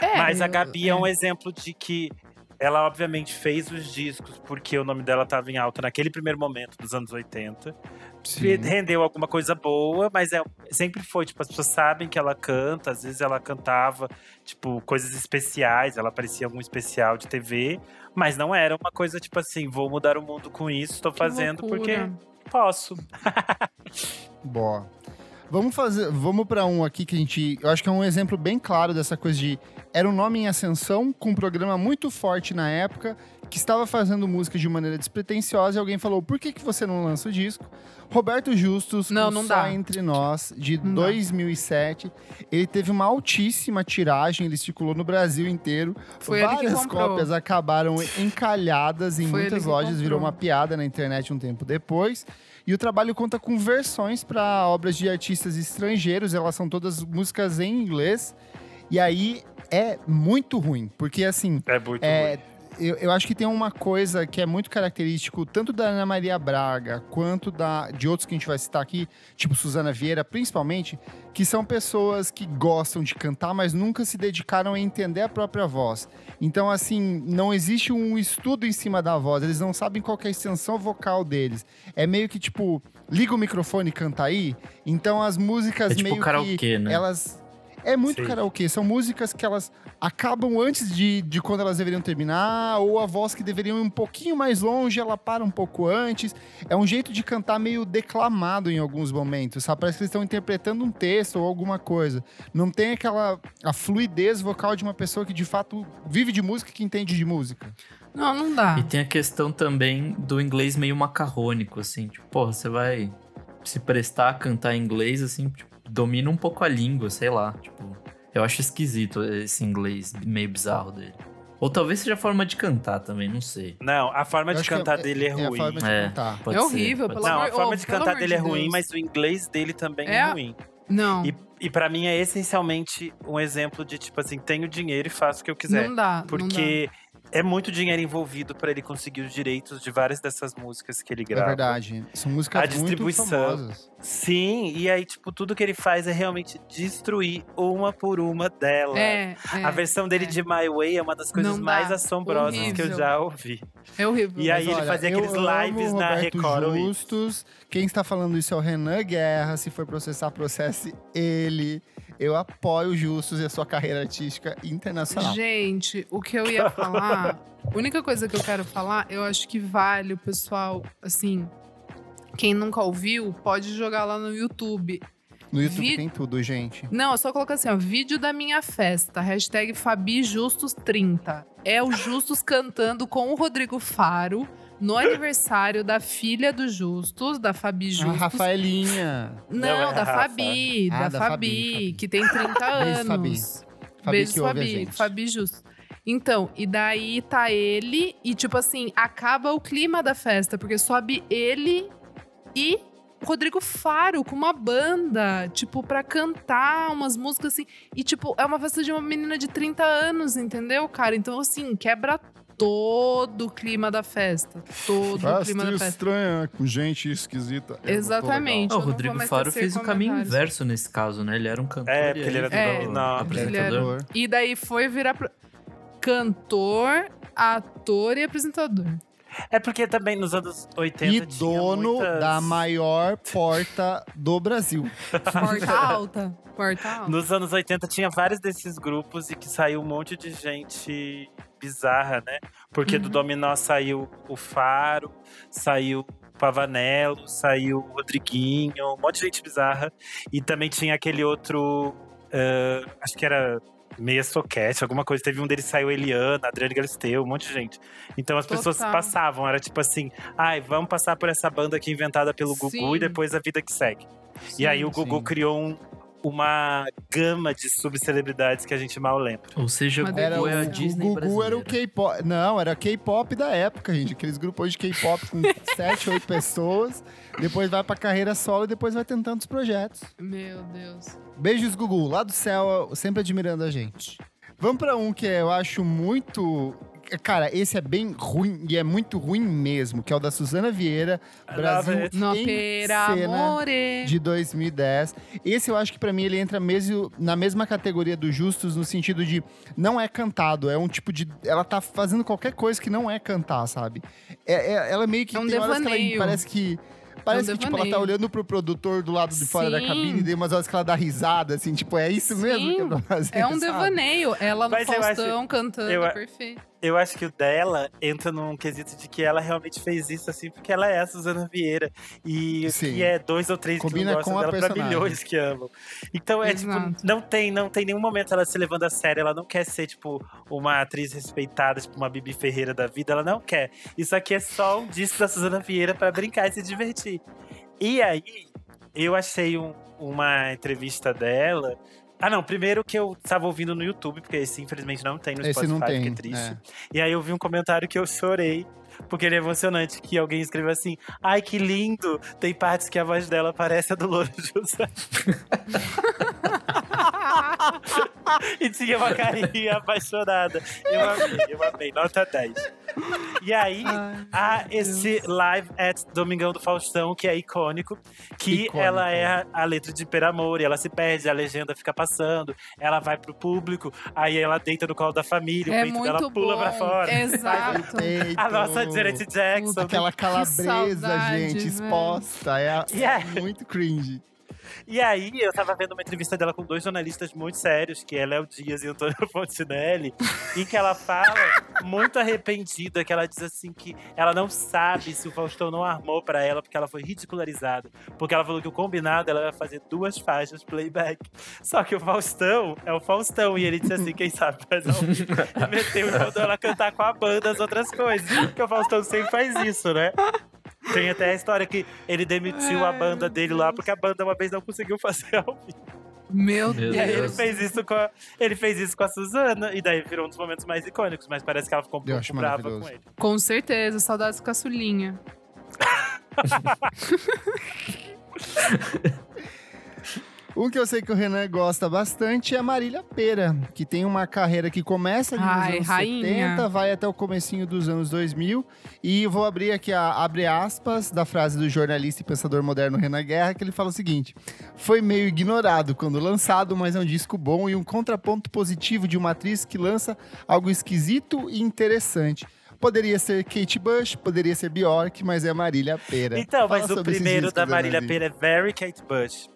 É, Mas a Gabi é um exemplo de que ela, obviamente, fez os discos porque o nome dela estava em alta naquele primeiro momento dos anos 80. Sim. Rendeu alguma coisa boa, mas é, sempre foi, tipo, as pessoas sabem que ela canta, às vezes ela cantava, tipo, coisas especiais, ela aparecia em algum especial de TV, mas não era uma coisa, tipo assim, vou mudar o mundo com isso, que fazendo porque posso. (laughs) Boa. Vamos fazer, vamos para um aqui que a gente, eu acho que é um exemplo bem claro dessa coisa de era um nome em ascensão com um programa muito forte na época que estava fazendo música de maneira despretensiosa e alguém falou: "Por que que você não lança o disco?" Roberto Justus, Não, não Só dá. entre nós, de Não dá. 2007, ele teve uma altíssima tiragem, ele circulou no Brasil inteiro. Foi Várias cópias acabaram encalhadas em Foi muitas lojas, virou comprou. uma piada na internet um tempo depois. E o trabalho conta com versões para obras de artistas estrangeiros, elas são todas músicas em inglês. E aí é muito ruim, porque assim, É muito é, ruim. eu, eu acho que tem uma coisa que é muito característico, tanto da Ana Maria Braga, quanto da, de outros que a gente vai citar aqui, tipo Suzana Vieira, principalmente, que são pessoas que gostam de cantar, mas nunca se dedicaram a entender a própria voz. Então, assim, não existe um estudo em cima da voz, eles não sabem qual que é a extensão vocal deles. É meio que tipo, liga o microfone e canta aí. Então, as músicas É tipo meio karaokê, que né? elas é muito Sim. karaokê. São músicas que elas acabam antes de, de quando elas deveriam terminar, ou a voz que deveriam ir um pouquinho mais longe, ela para um pouco antes. É um jeito de cantar meio declamado em alguns momentos, sabe? Parece que eles estão interpretando um texto ou alguma coisa. Não tem aquela a fluidez vocal de uma pessoa que de fato vive de música e que entende de música. Não, não dá. E tem a questão também do inglês meio macarrônico, assim. Tipo, porra, você vai se prestar a cantar em inglês, assim, tipo, domina um pouco a língua, sei lá. Tipo, eu acho esquisito esse inglês meio bizarro dele. Ou talvez seja a forma de cantar também, não sei. Não, a forma Eu de que cantar dele é, a ruim. forma de É. É ser, horrível, pode pelo ser. Não, a amor- forma oh, de cantar amor dele é de ruim, Deus. mas o inglês dele também é, É? ruim. Não, E, e para mim é essencialmente um exemplo de tipo assim, tenho dinheiro e faço o que eu quiser. não dá. não Porque é muito dinheiro envolvido para ele conseguir os direitos de várias dessas músicas que ele É grava. verdade. São músicas A muito distribuição. famosas. Sim, e aí, tipo, tudo que ele faz é realmente destruir uma por uma delas. É, é, A versão dele é. de My Way é uma das coisas Não dá. mais assombrosas que eu Horrível. já ouvi. É horrível. E aí Mas ele olha, fazia aqueles lives na Roberto Record. Justus. Quem está falando isso é o Renan Guerra. Se for processar, processe ele. Eu apoio o Justus e a sua carreira artística internacional. Gente, o que eu ia falar, a única coisa que eu quero falar, eu acho que vale o pessoal, assim, quem nunca ouviu, pode jogar lá no YouTube. No YouTube Vi- tem tudo, gente. Não, é só colocar assim, ó, vídeo da minha festa, hashtag FabiJustus30. É o Justus cantando com o Rodrigo Faro no aniversário da filha do Justus, da Fabi A Justus. Rafaelinha. Não, Não, é a da. Fabi, Ah, da, da Fabi, Fabi, Fabi. que tem 30 Beijo, anos. Fabi. Fabi Beijo, que a Fabi. Fabi Justo. Então, e daí tá ele, e tipo assim, acaba o clima da festa, porque sobe ele e Rodrigo Faro com uma banda, tipo, pra cantar umas músicas assim. E, tipo, é uma festa de uma menina de 30 anos, entendeu, cara? Então, assim, quebra todo o clima da festa. Todo o clima da festa. estranha, com gente esquisita. Exatamente. Ah, o Rodrigo Faro fez o caminho inverso nesse caso, né? Ele era um cantor. É, e porque ele era É, não, apresentador. Apresentador. E daí foi virar pro- cantor, ator e apresentador. É porque também nos anos 80 E tinha dono muitas- da maior (laughs) porta do Brasil. Porta alta. Porta alta. Nos anos 80 tinha vários desses grupos e que saiu um monte de gente bizarra, né? Porque do Uhum. Dominó saiu o Faro, saiu o Pavanello, saiu o Rodriguinho, um monte de gente bizarra. E também tinha aquele outro, eh, acho que era Meia Soquete, alguma coisa. Teve um deles saiu Eliana, Adriane Galisteu, um monte de gente. Então as pessoas Total. passavam, era tipo assim, ai, vamos passar por essa banda aqui inventada pelo Gugu Sim. e depois a vida que segue. E aí o Gugu sim. criou um- uma gama de subcelebridades que a gente mal lembra. Ou seja, Gugu Era o, é a o Disney Gugu era o brasileira. K-pop. Não, era K-pop da época, gente. Aqueles grupos de K-pop com (laughs) 7, 8 pessoas. Depois vai pra carreira solo e depois vai tentando os projetos. Meu Deus. Beijos, Gugu. Lá do céu, sempre admirando a gente. Vamos pra um que eu acho muito. Cara, esse é bem ruim e é muito ruim mesmo, que é o da Suzana Vieira, Brasil. No em pera cena amore. de 2010. Esse eu acho que pra mim ele entra mesmo na mesma categoria do Justus no sentido de não é cantado, é um tipo de ela tá fazendo qualquer coisa que não é cantar, sabe? É, é- ela meio que É um tem horas que ela parece que Parece É um que, tipo, ela tá olhando pro produtor do lado de fora da Sim. cabine e tem umas horas que ela dá risada, assim, tipo, é isso mesmo Sim, que eu tô fazendo. É um sabe? devaneio. Ela no Mas eu acho- Faustão cantando, eu perfeito. Eu acho que o dela entra num quesito de que ela realmente fez isso assim, porque ela é a Suzana Vieira. E Sim. que é dois ou três Combina que não gostam dela pra personagem. milhões que amam. Então é Exato. tipo, não tem, não tem nenhum momento ela se levando a sério. Ela não quer ser, tipo, uma atriz respeitada, tipo, uma Bibi Ferreira da vida. Ela não quer. Isso aqui é só um disco da Suzana Vieira pra brincar e se divertir. E aí, eu achei um- uma entrevista dela. Ah, não. Primeiro que eu estava ouvindo no YouTube, porque esse infelizmente não tem no Esse Spotify, não tem. que é triste. é. E aí eu vi um comentário que eu chorei, porque ele é emocionante, que alguém escreveu assim, ai que lindo, tem partes que a voz dela parece a do Louro José. (laughs) e tinha uma carinha apaixonada. Eu amei, eu amei, nota 10. E aí, Ai, há esse live at Domingão do Faustão, que é icônico, que Icônico. ela é a, a letra de Per Amor, e ela se perde, a legenda fica passando, ela vai pro público, aí ela deita no colo da família, o É peito muito dela pula bom. pra fora. Exato. A nossa Janet Jackson. Aquela calabresa, saudade, gente, velho. exposta. É, Yeah. (laughs) é muito cringe. E aí, eu tava vendo uma entrevista dela com dois jornalistas muito sérios, que é Léo Dias e Antônio (laughs) Fontinelli, em que ela fala, muito arrependida, que ela diz assim que ela não sabe se o Faustão não armou pra ela, porque ela foi ridicularizada. Porque ela falou que o combinado ela ia fazer duas faixas playback. Só que o Faustão é o Faustão, e ele disse assim: quem sabe faz ao vivo. Meteu e mandou ela cantar com a banda as outras coisas. Porque o Faustão sempre faz isso, né? Tem até a história que ele demitiu a banda dele lá porque a banda uma vez não conseguiu fazer ao vivo. Meu Deus. E aí ele fez isso com a, ele fez isso com a Suzana e daí virou um dos momentos mais icônicos, mas parece que ela ficou um Eu pouco acho brava com ele. Com certeza, saudades caçulinha. (laughs) (laughs) Um que eu sei que o Renan gosta bastante é a Marília Pera, que tem uma carreira que começa ali nos Ai, anos rainha. 70, vai até o comecinho dos anos 2000. E vou abrir aqui, a, abre aspas, da frase do jornalista e pensador moderno Renan Guerra, que ele fala o seguinte. Foi meio ignorado quando lançado, mas é um disco bom e um contraponto positivo de uma atriz que lança algo esquisito e interessante. Poderia ser Kate Bush, poderia ser Bjork, mas é Marília Pera. Então, Fala mas o primeiro discos, da Marília. Pera é Very Kate Bush.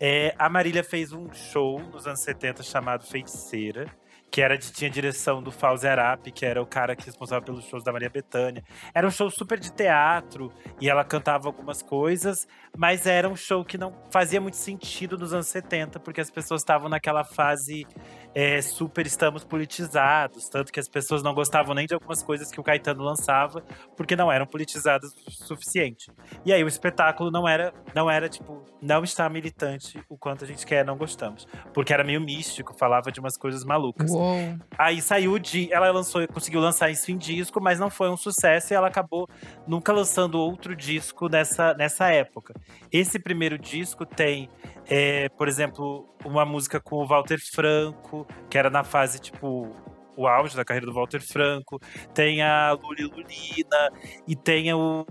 É, a Marília fez um show nos anos 70 chamado Feiticeira, que era de, tinha direção do Arap, que era o cara que responsável pelos shows da Maria Bethânia. Era um show super de teatro e ela cantava algumas coisas, mas era um show que não fazia muito sentido nos anos 70, porque as pessoas estavam naquela fase é, super estamos politizados, tanto que as pessoas não gostavam nem de algumas coisas que o Caetano lançava, porque não eram politizadas o suficiente. E aí o espetáculo não era, não era tipo, não está militante o quanto a gente quer, não gostamos, porque era meio místico, falava de umas coisas malucas. Uou. Aí saiu de. Ela lançou, conseguiu lançar isso em disco, mas não foi um sucesso e ela acabou nunca lançando outro disco nessa, nessa época. Esse primeiro disco tem, é, por exemplo, uma música com o Walter Franco, que era na fase tipo. O auge da carreira do Walter Franco, tem a Luli Lulina e tem o,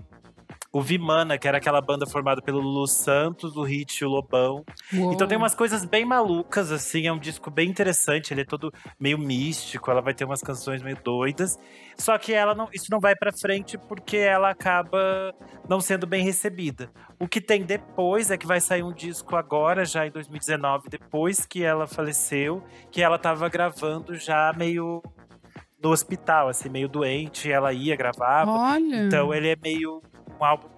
o Vimana, que era aquela banda formada pelo Lulu Santos, o Hit e o Lobão. Uou. Então tem umas coisas bem malucas, assim, é um disco bem interessante, ele é todo meio místico, ela vai ter umas canções meio doidas. Só que ela não, isso não vai pra frente porque ela acaba não sendo bem recebida. O que tem depois é que vai sair um disco agora, já em 2019, depois que ela faleceu, que ela tava gravando já meio no hospital, assim, meio doente, ela ia, gravava. Olha. Então ele é meio um álbum.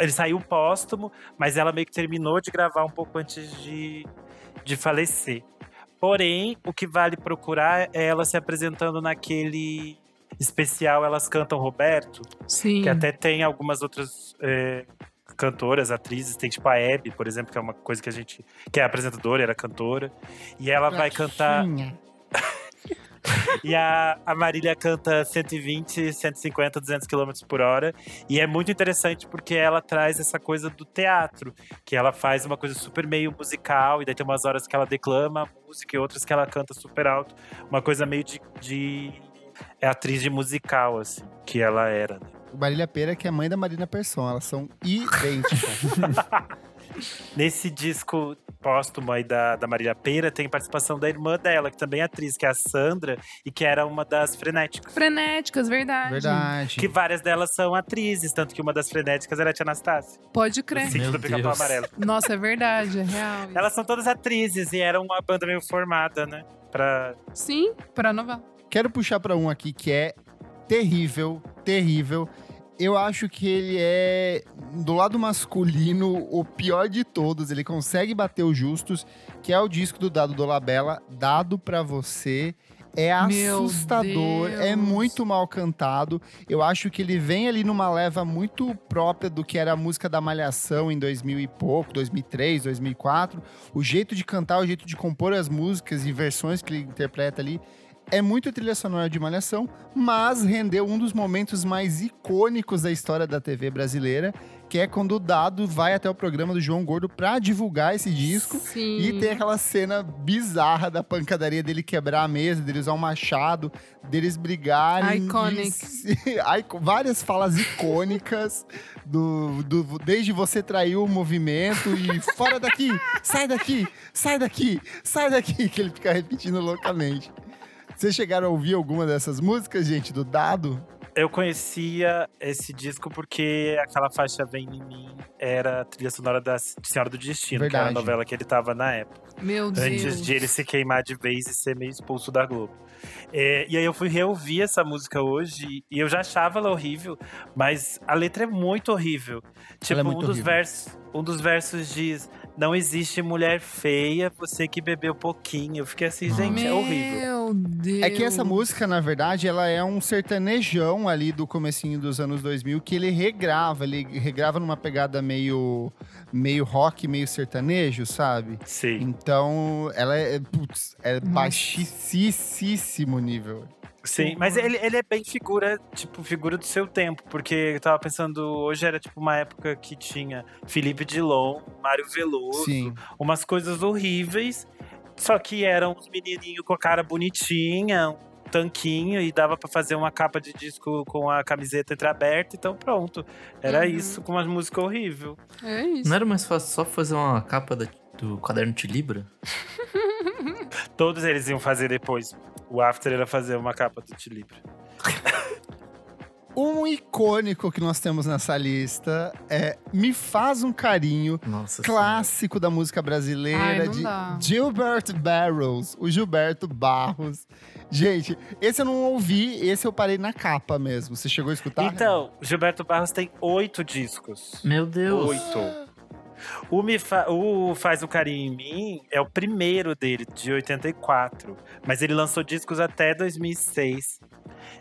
Ele saiu póstumo, mas ela meio que terminou de gravar um pouco antes de, de falecer. Porém, o que vale procurar é ela se apresentando naquele especial Elas Cantam Roberto, Sim. que até tem algumas outras é, cantoras, atrizes, tem tipo a Hebe, por exemplo, que é uma coisa que a gente. que é apresentadora, era cantora. E ela vai cantar. E a, a Marília canta 120, 150, 200 km por hora. E é muito interessante porque ela traz essa coisa do teatro, que ela faz uma coisa super meio musical, e daí tem umas horas que ela declama a música e outras que ela canta super alto. Uma coisa meio de. de é atriz de musical, assim, que ela era. Né? Marília Pera, que é mãe da Marina Persson. Elas são idênticas. (laughs) Nesse disco póstumo aí da, da Marília Pera, tem participação da irmã dela, que também é atriz, que é a Sandra, e que era uma das frenéticas. Frenéticas, verdade. Verdade. Que várias delas são atrizes, tanto que uma das frenéticas era a Tia Anastácia. Pode crer. sítio Meu do Pica-Pau Deus. Amarelo. Nossa, é verdade, é real. isso. Elas são todas atrizes e era uma banda meio formada, né? Pra... Sim, pra novela. Quero puxar pra um aqui que é terrível, terrível. Eu acho que ele é, do lado masculino, o pior de todos. Ele consegue bater os justos, que é o disco do Dado Dolabella, Dado Pra Você. É assustador, é muito mal cantado. Eu acho que ele vem ali numa leva muito própria do que era a música da Malhação em 2000 e pouco, 2003, 2004. O jeito de cantar, o jeito de compor as músicas e versões que ele interpreta ali é muito trilha sonora de Malhação, mas rendeu um dos momentos mais icônicos da história da TV brasileira, que é quando o Dado vai até o programa do João Gordo pra divulgar esse disco. Sim. E tem aquela cena bizarra da pancadaria dele quebrar a mesa, dele usar um machado, deles brigarem. Iconic. (laughs) Várias falas icônicas, do, do- desde você traiu o movimento e fora daqui, sai daqui, sai daqui, sai daqui, que ele fica repetindo loucamente. Vocês chegaram a ouvir alguma dessas músicas, gente, do Dado? Eu conhecia esse disco porque aquela faixa Vem em Mim era a trilha sonora da Senhora do Destino, que era a Verdade. novela que ele tava na época. Meu Deus. antes de ele se queimar de vez e ser meio expulso da Globo. É, e aí eu fui reouvir essa música hoje e eu já achava ela horrível, mas a letra é muito horrível. Tipo, muito um, dos horrível. versos, um dos versos diz: Não existe mulher feia, você que bebeu pouquinho. Eu fiquei assim, gente, é horrível. Meu Deus. É que essa música, na verdade, ela é um sertanejão ali do comecinho dos anos 2000 que ele regrava, ele regrava numa pegada meio meio rock, meio sertanejo, sabe? Sim. Então, ela é, putz, é baixíssimo nível. Sim, mas ele, ele é bem figura, tipo, figura do seu tempo, porque eu tava pensando, hoje era tipo uma época que tinha Felipe Dilon, Mário Veloso, Sim. umas coisas horríveis, só que eram uns menininhos com a cara bonitinha, um tanquinho, e dava pra fazer uma capa de disco com a camiseta entreaberta, então pronto. Era Uhum. isso, com uma música horrível. É isso. Não era mais fácil só fazer uma capa da- do caderno de Libra? (laughs) Todos eles iam fazer depois. O after era fazer uma capa do Tilibra. (laughs) Um icônico que nós temos nessa lista é Me Faz um Carinho, Nossa clássico da música brasileira Ai, de dá. Gilbert Barros, o Gilberto Barros. Gente, esse eu não ouvi, esse eu parei na capa mesmo. Você chegou a escutar? Então, Gilberto Barros tem oito discos. Meu Deus. Oito. O, Me Fa- o Faz um Carinho em Mim é o primeiro dele, de 84. Mas ele lançou discos até 2006.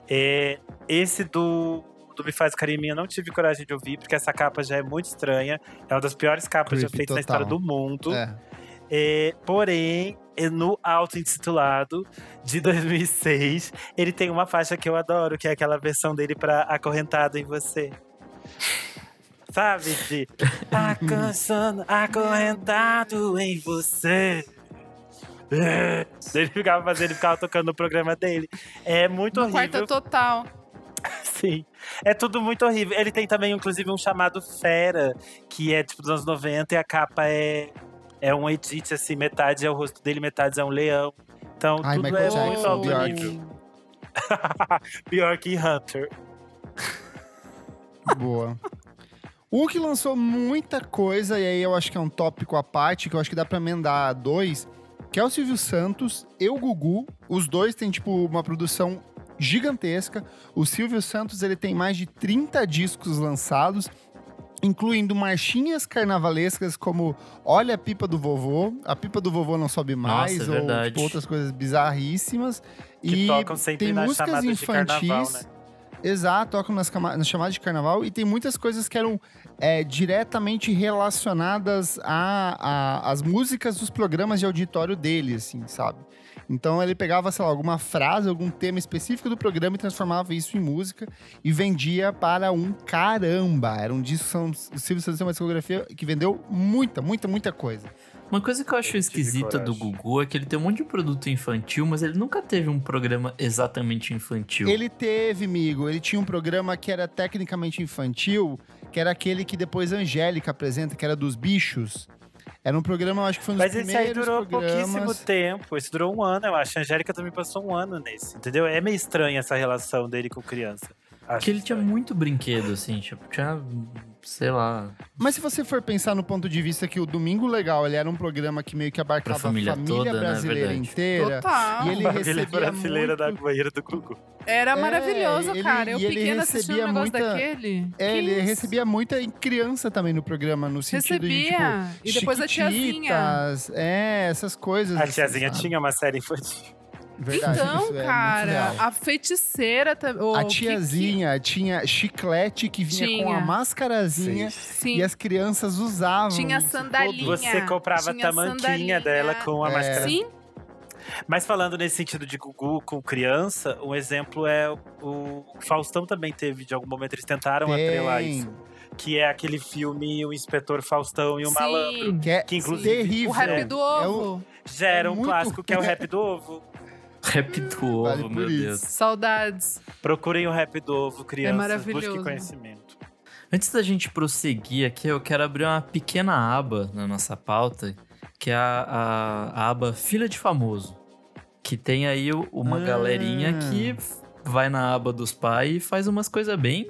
É, esse do, do Me Faz um Carinho em Mim eu não tive coragem de ouvir, porque essa capa já é muito estranha. É uma das piores capas já Creepy feitas na total. história do mundo. É. É, porém, é no auto-intitulado de 2006, ele tem uma faixa que eu adoro, que é aquela versão dele pra Acorrentado em Você. Sabe? De Acansando, acorrentado em você. (laughs) Ele ficava fazendo, ele ficava tocando no programa dele. É muito No horrível. quarto total. (laughs) Sim. É tudo muito horrível. Ele tem também, inclusive, um chamado Fera, que é tipo dos anos 90 e a capa é, é um edit, assim, metade é o rosto dele, metade é um leão. Então Ai, tudo Michael é Jackson, muito alto Bjork. nível. (laughs) Bjork e Hunter. Boa. Um que lançou muita coisa, e aí eu acho que é um tópico à parte, que eu acho que dá pra emendar dois, que é o Silvio Santos e o Gugu. Os dois têm, tipo, uma produção gigantesca. O Silvio Santos, ele tem mais de 30 discos lançados, incluindo marchinhas carnavalescas como Olha a Pipa do Vovô, A Pipa do Vovô Não Sobe Mais, é ou tipo, outras coisas bizarríssimas. Que e tocam sempre tem nas músicas infantis. carnaval, né? Exato, tocam nas, nas chamadas de carnaval e tem muitas coisas que eram é, diretamente relacionadas às músicas dos programas de auditório dele, assim, sabe? Então ele pegava, sei lá, alguma frase, algum tema específico do programa e transformava isso em música e vendia para um caramba. Era um disco, o Silvio Santos tem uma discografia que vendeu muita, muita, muita coisa. Uma coisa que eu acho Eu tive esquisita do. Gugu é que ele tem um monte de produto infantil, mas ele nunca teve um programa exatamente infantil. Ele teve, amigo, ele tinha um programa que era tecnicamente infantil, que era aquele que depois a Angélica apresenta, que era dos bichos. Era um programa, eu acho que foi um dos Mas esse aí durou programas. pouquíssimo tempo. Esse durou um ano, eu acho. A Angélica também passou um ano nesse, entendeu? É meio estranha essa relação dele com criança. Acho Porque ele tinha muito brinquedo, assim, tipo, tinha, sei lá. Mas se você for pensar no ponto de vista que o Domingo Legal, ele era um programa que meio que abarcava Pra família a família toda, né? brasileira Verdade. inteira. Total. E ele Família recebia brasileira muito... da banheira do Gugu. Era É, maravilhoso, ele- cara. Eu ele pequena assistindo recebia um negócio muita- daquele. É, Que ele isso? recebia muita em criança também no programa, no sentido de, tipo, Recebia. e depois a tiazinha. Chiquititas, É, essas coisas. A assim, tiazinha sabe? tinha uma série infantil. Verdade, Então, isso é cara, a feiticeira também. A tiazinha tinha chiclete que vinha com a Tinha. mascarazinha Sim. e as crianças usavam. Tinha sandalinha. Você comprava a tinha tamanquinha sandalinha. dela com a É. máscara. Sim, Mas falando nesse sentido de Gugu com criança, um exemplo é o o Faustão também teve, de algum momento eles tentaram atrelar Tem. isso. Que é aquele filme O Inspetor Faustão e o Sim. Malandro. Que é Que inclusive- terrível. o rap É. do É ovo. Já era É um clássico que é o Rap do (laughs) Ovo. Rap do (laughs) Vale ovo, por meu isso. Deus. Saudades. Procurem o Rap do Ovo, crianças. maravilhoso. Busquem conhecimento. Antes da gente prosseguir aqui, eu quero abrir uma pequena aba na nossa pauta, que é a, a- a aba Filha de Famoso. Que tem aí uma Ah. galerinha que vai na aba dos pais e faz umas coisas bem,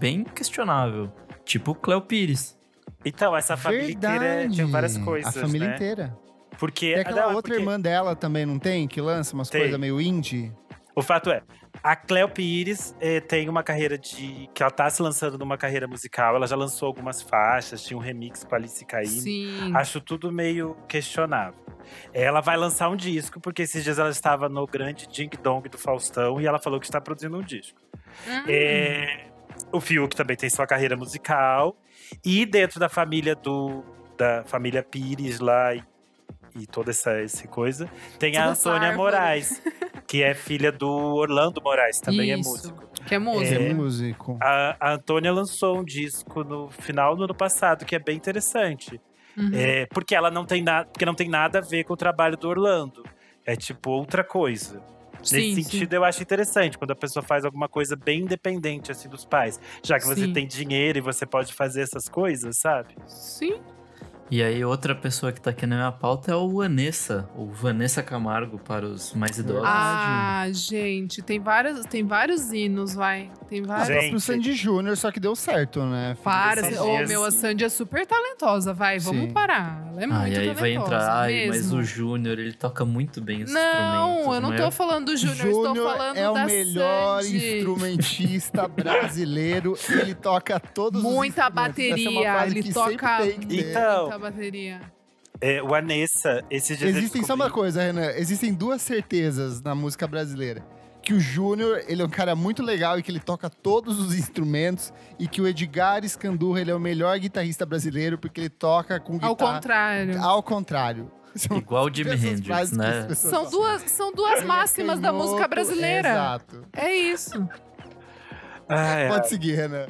bem questionável. Tipo o Cleo Pires. Então, essa família inteira Verdade. tem várias coisas, A família né? inteira. Porque, Tem aquela não, é outra porque irmã dela também, não tem? Que lança umas coisas meio indie. O fato é, a Cleo Pires eh, tem uma carreira de... Que ela tá se lançando numa carreira musical. Ela já lançou algumas faixas, tinha um remix com a Alice Caymmi. Sim. Acho tudo meio questionável. Ela vai lançar um disco, porque esses dias ela estava no grande Ding Dong do Faustão e ela falou que está produzindo um disco. Hum. É, o Fiuk também tem sua carreira musical. E dentro da família do da família Pires lá e toda essa, essa coisa, tem Toda a Antônia árvore. Moraes, (laughs) que é filha do Orlando Moraes, também é Isso. músico. Que é música. É É. músico. A, a Antônia lançou um disco no final do ano passado, que é bem interessante. Uhum. É, porque ela não tem nada, porque não tem nada a ver com o trabalho do Orlando. É tipo outra coisa. Sim, Nesse sim. sentido, eu acho interessante quando a pessoa faz alguma coisa bem independente assim dos pais. Já que você Sim. tem dinheiro e você pode fazer essas coisas, sabe? Sim. E aí, outra pessoa que tá aqui na minha pauta é o Vanessa, o Vanessa Camargo para os mais idosos. Ah, gente, tem vários, tem vários hinos, vai. Tem vários. Gente. Pro Sandy Júnior, só que deu certo, né? Para, ô dias- meu, a Sandy é super talentosa, vai, vamos Sim. parar. Ela é Ah, muito e aí talentosa. vai entrar, ai, mas o Júnior, ele toca muito bem os Não, eu não é? tô falando do Júnior, estou falando é o da melhor Sandy. instrumentista (laughs) brasileiro. Ele toca todos Muita os instrumentos. Essa é uma bateria, frase ele que toca sempre tem que ter. Então, muita bateria. É, o Anessa, esses dias eu Existem só uma coisa, Renan. Existem duas certezas na música brasileira. Que o Júnior, ele é um cara muito legal e que ele toca todos os instrumentos. E que o Edgar Escandurra, ele é o melhor guitarrista brasileiro porque ele toca com guitarra... Ao contrário. Ao contrário. São Igual o Jimi Hendrix, né? São falam. duas, são duas é máximas da música brasileira. Exato. É isso. Ai, Pode seguir, Renan.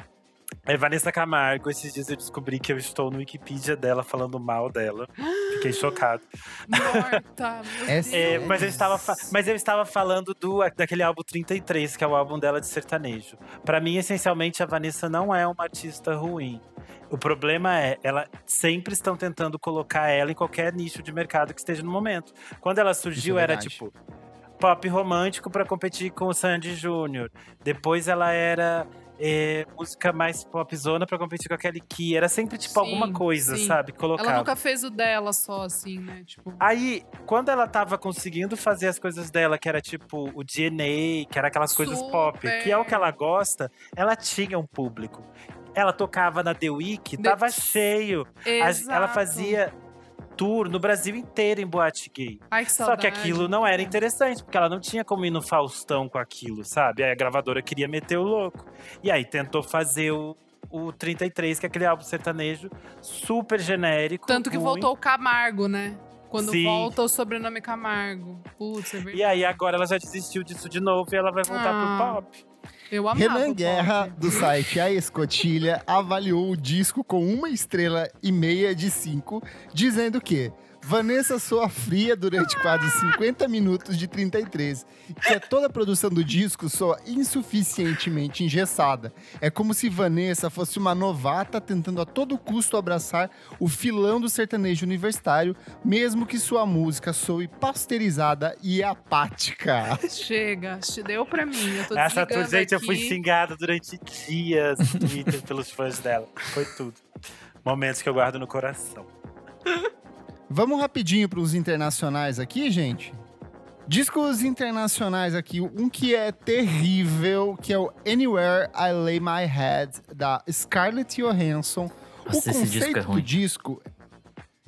É Vanessa Camargo. Esses dias eu descobri que eu estou no Wikipedia dela falando mal dela. Fiquei chocado. Morta. (laughs) meu É Deus. É, mas, eu estava mas eu estava falando do, daquele álbum 33, que é o álbum dela de sertanejo. Pra mim, essencialmente, a Vanessa não é uma artista ruim. O problema é, ela sempre estão tentando colocar ela em qualquer nicho de mercado que esteja no momento. Quando ela surgiu, Isso é era tipo pop romântico pra competir com o Sandy Júnior. Depois ela era é, música mais popzona pra competir com a Kelly Key. Era sempre tipo Sim, alguma coisa, sim. sabe? Colocava. Ela nunca fez o dela só, assim, né? Tipo, Aí, quando ela tava conseguindo fazer as coisas dela, que era tipo o DNA, que era aquelas coisas pop, Super. que é o que ela gosta, ela tinha um público. Ela tocava na The Week, The- tava cheio. As- ela exato. fazia tour no Brasil inteiro em boate gay. Ai, que Só que aquilo não era interessante, porque ela não tinha como ir no Faustão com aquilo, sabe? Aí a gravadora queria meter o louco. E aí tentou fazer o, o 33, que é aquele álbum sertanejo super genérico. Tanto que ruim. voltou o Camargo, né? Quando Sim. volta o sobrenome Camargo. Putz, é verdade. E aí agora ela já desistiu disso de novo e ela vai voltar Ah. pro pop. Eu amava Renan Guerra, do site A Escotilha, avaliou o disco com uma estrela e meia de cinco, dizendo que Vanessa soa fria durante quase 50 minutos de 33, que é toda a produção do disco soa insuficientemente engessada. É como se Vanessa fosse uma novata tentando a todo custo abraçar o filão do sertanejo universitário, mesmo que sua música soe pasteurizada e apática. Chega, te deu pra mim. Eu tô Essa desligando gente eu aqui. fui xingada durante dias no Twitter pelos fãs dela. Foi tudo. Momentos que eu guardo no coração. Vamos rapidinho para os internacionais aqui, gente? Discos internacionais aqui, um que é terrível, que é o Anywhere I Lay My Head, da Scarlett Johansson. Nossa, o esse disco conceito é do disco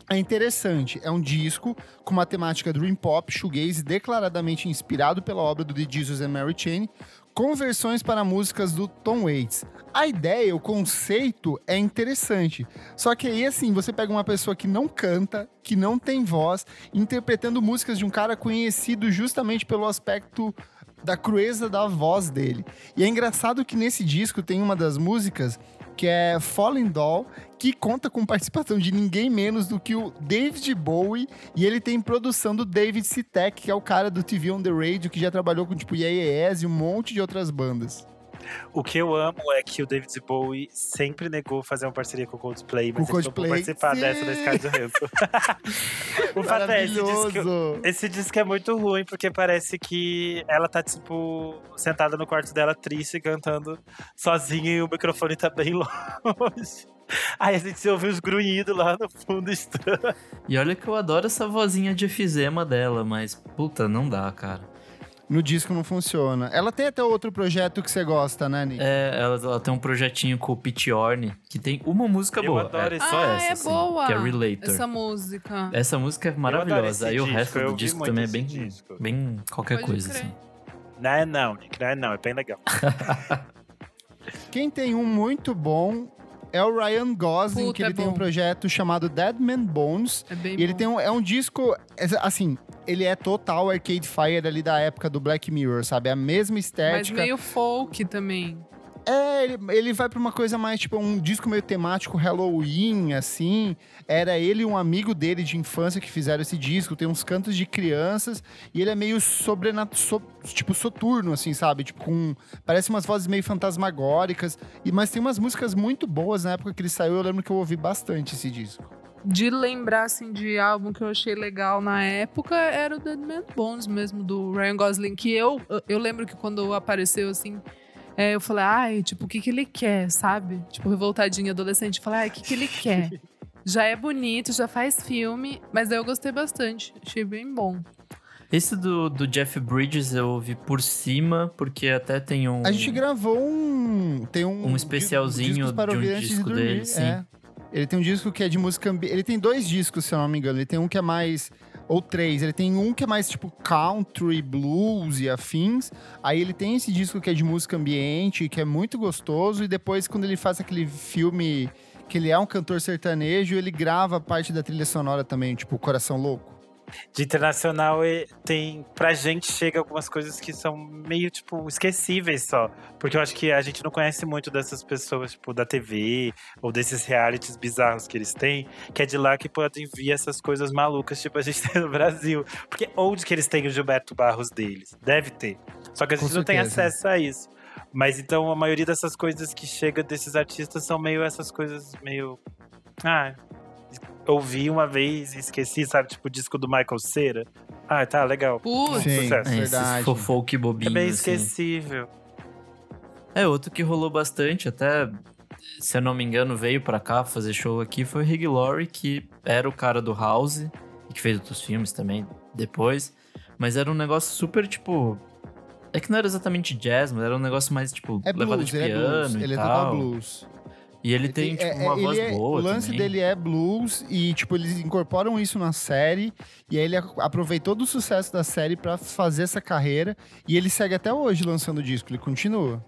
é interessante. É um disco com uma temática dream pop, shoegaze, declaradamente inspirado pela obra do The Jesus and Mary Chain, com versões para músicas do Tom Waits. A ideia, o conceito é interessante. Só que aí, assim, você pega uma pessoa que não canta, que não tem voz, interpretando músicas de um cara conhecido justamente pelo aspecto da crueza da voz dele. E é engraçado que nesse disco tem uma das músicas que é Falling Doll, que conta com participação de ninguém menos do que o David Bowie, e ele tem produção do David Sitek, que é o cara do TV on the Radio, que já trabalhou com tipo Yes e um monte de outras bandas. O que eu amo é que o David Bowie sempre negou fazer uma parceria com o Coldplay, mas o ele topou Coldplay, participar sim. dessa da Scarlett Johansson. (laughs) o fato é, esse disco, esse disco é muito ruim, porque parece que ela tá, tipo, sentada no quarto dela, triste, cantando sozinha e o microfone tá bem (laughs) longe. Aí a gente ouve os grunhidos lá no fundo estranho. E olha que eu adoro essa vozinha de efizema dela, mas puta, não dá, cara. No disco não funciona. Ela tem até outro projeto que você gosta, né, Nick? É, ela, ela tem um projetinho com o Pete Orne, que tem uma música Eu boa. adoro é, só ah, essa, é assim, boa. que é Relator. Essa música. Essa música é maravilhosa. Aí o resto eu do disco também é bem, disco. bem qualquer Pode coisa, crer. assim. Não é não, Nick, não é não, é bem legal. (laughs) Quem tem um muito bom é o Ryan Gosling, Puta, que ele é tem um projeto chamado Dead Man Bones. É bem E ele bom. tem um, é um disco, assim, ele é total Arcade Fire ali da época do Black Mirror, sabe? É a mesma Mas estética. meio folk também. É, ele, ele vai pra uma coisa mais, tipo, um disco meio temático Halloween, assim. Era ele e um amigo dele de infância que fizeram esse disco. Tem uns cantos de crianças. E ele é meio sobrenat so- tipo, soturno, assim, sabe? Tipo, com... Parece umas vozes meio fantasmagóricas. E, mas tem umas músicas muito boas na época que ele saiu. Eu lembro que eu ouvi bastante esse disco. De lembrar, assim, de álbum que eu achei legal na época, era o Dead Man Bones mesmo, do Ryan Gosling. Que eu, eu lembro que quando apareceu, assim, é, eu falei, ai, tipo, o que que ele quer, sabe? Tipo, revoltadinha, adolescente. Eu falei, ai, o que que ele quer? (laughs) já é bonito, já faz filme, mas eu gostei bastante. Achei bem bom. Esse do, do Jeff Bridges eu ouvi por cima, porque até tem um. A gente gravou um. Tem um. Um especialzinho de um disco dormir, dele, sim. é. Ele tem um disco que é de música. Ele tem dois discos, se eu não me engano. Ele tem um que é mais. Ou três. Ele tem um que é mais tipo country, blues e afins. Aí ele tem esse disco que é de música ambiente, que é muito gostoso. E depois, quando ele faz aquele filme que ele é um cantor sertanejo, ele grava parte da trilha sonora também, tipo Coração Louco. De internacional tem. Pra gente chega algumas coisas que são meio, tipo, esquecíveis só. Porque eu acho que a gente não conhece muito dessas pessoas, tipo, da TV ou desses realities bizarros que eles têm, que é de lá que podem vir essas coisas malucas, tipo, a gente (laughs) tem no Brasil. Porque onde que eles têm o Gilberto Barros deles? Deve ter. Só que a gente não tem acesso a isso. Mas então a maioria dessas coisas que chega desses artistas são meio essas coisas meio. Ah, ouvi uma vez e esqueci, sabe? Tipo o disco do Michael Cera. Ah, tá, legal. Putz, Sim. sucesso. É, Verdade. esses fofoque É bobinho. bem assim. esquecível. É, outro que rolou bastante, até se eu não me engano, veio pra cá fazer show aqui, foi o Hig Laurie, que era o cara do House, e que fez outros filmes também depois. Mas era um negócio super, tipo. É que não era exatamente jazz, mas era um negócio mais, tipo, É levado blues, de ele é piano blues. e Ele é tal. total blues. E ele tem, tipo, É, uma é, voz é- boa O lance também. dele é blues e, tipo, eles incorporam isso na série. E aí ele aproveitou do sucesso da série pra fazer essa carreira. E ele segue até hoje lançando disco, ele continua.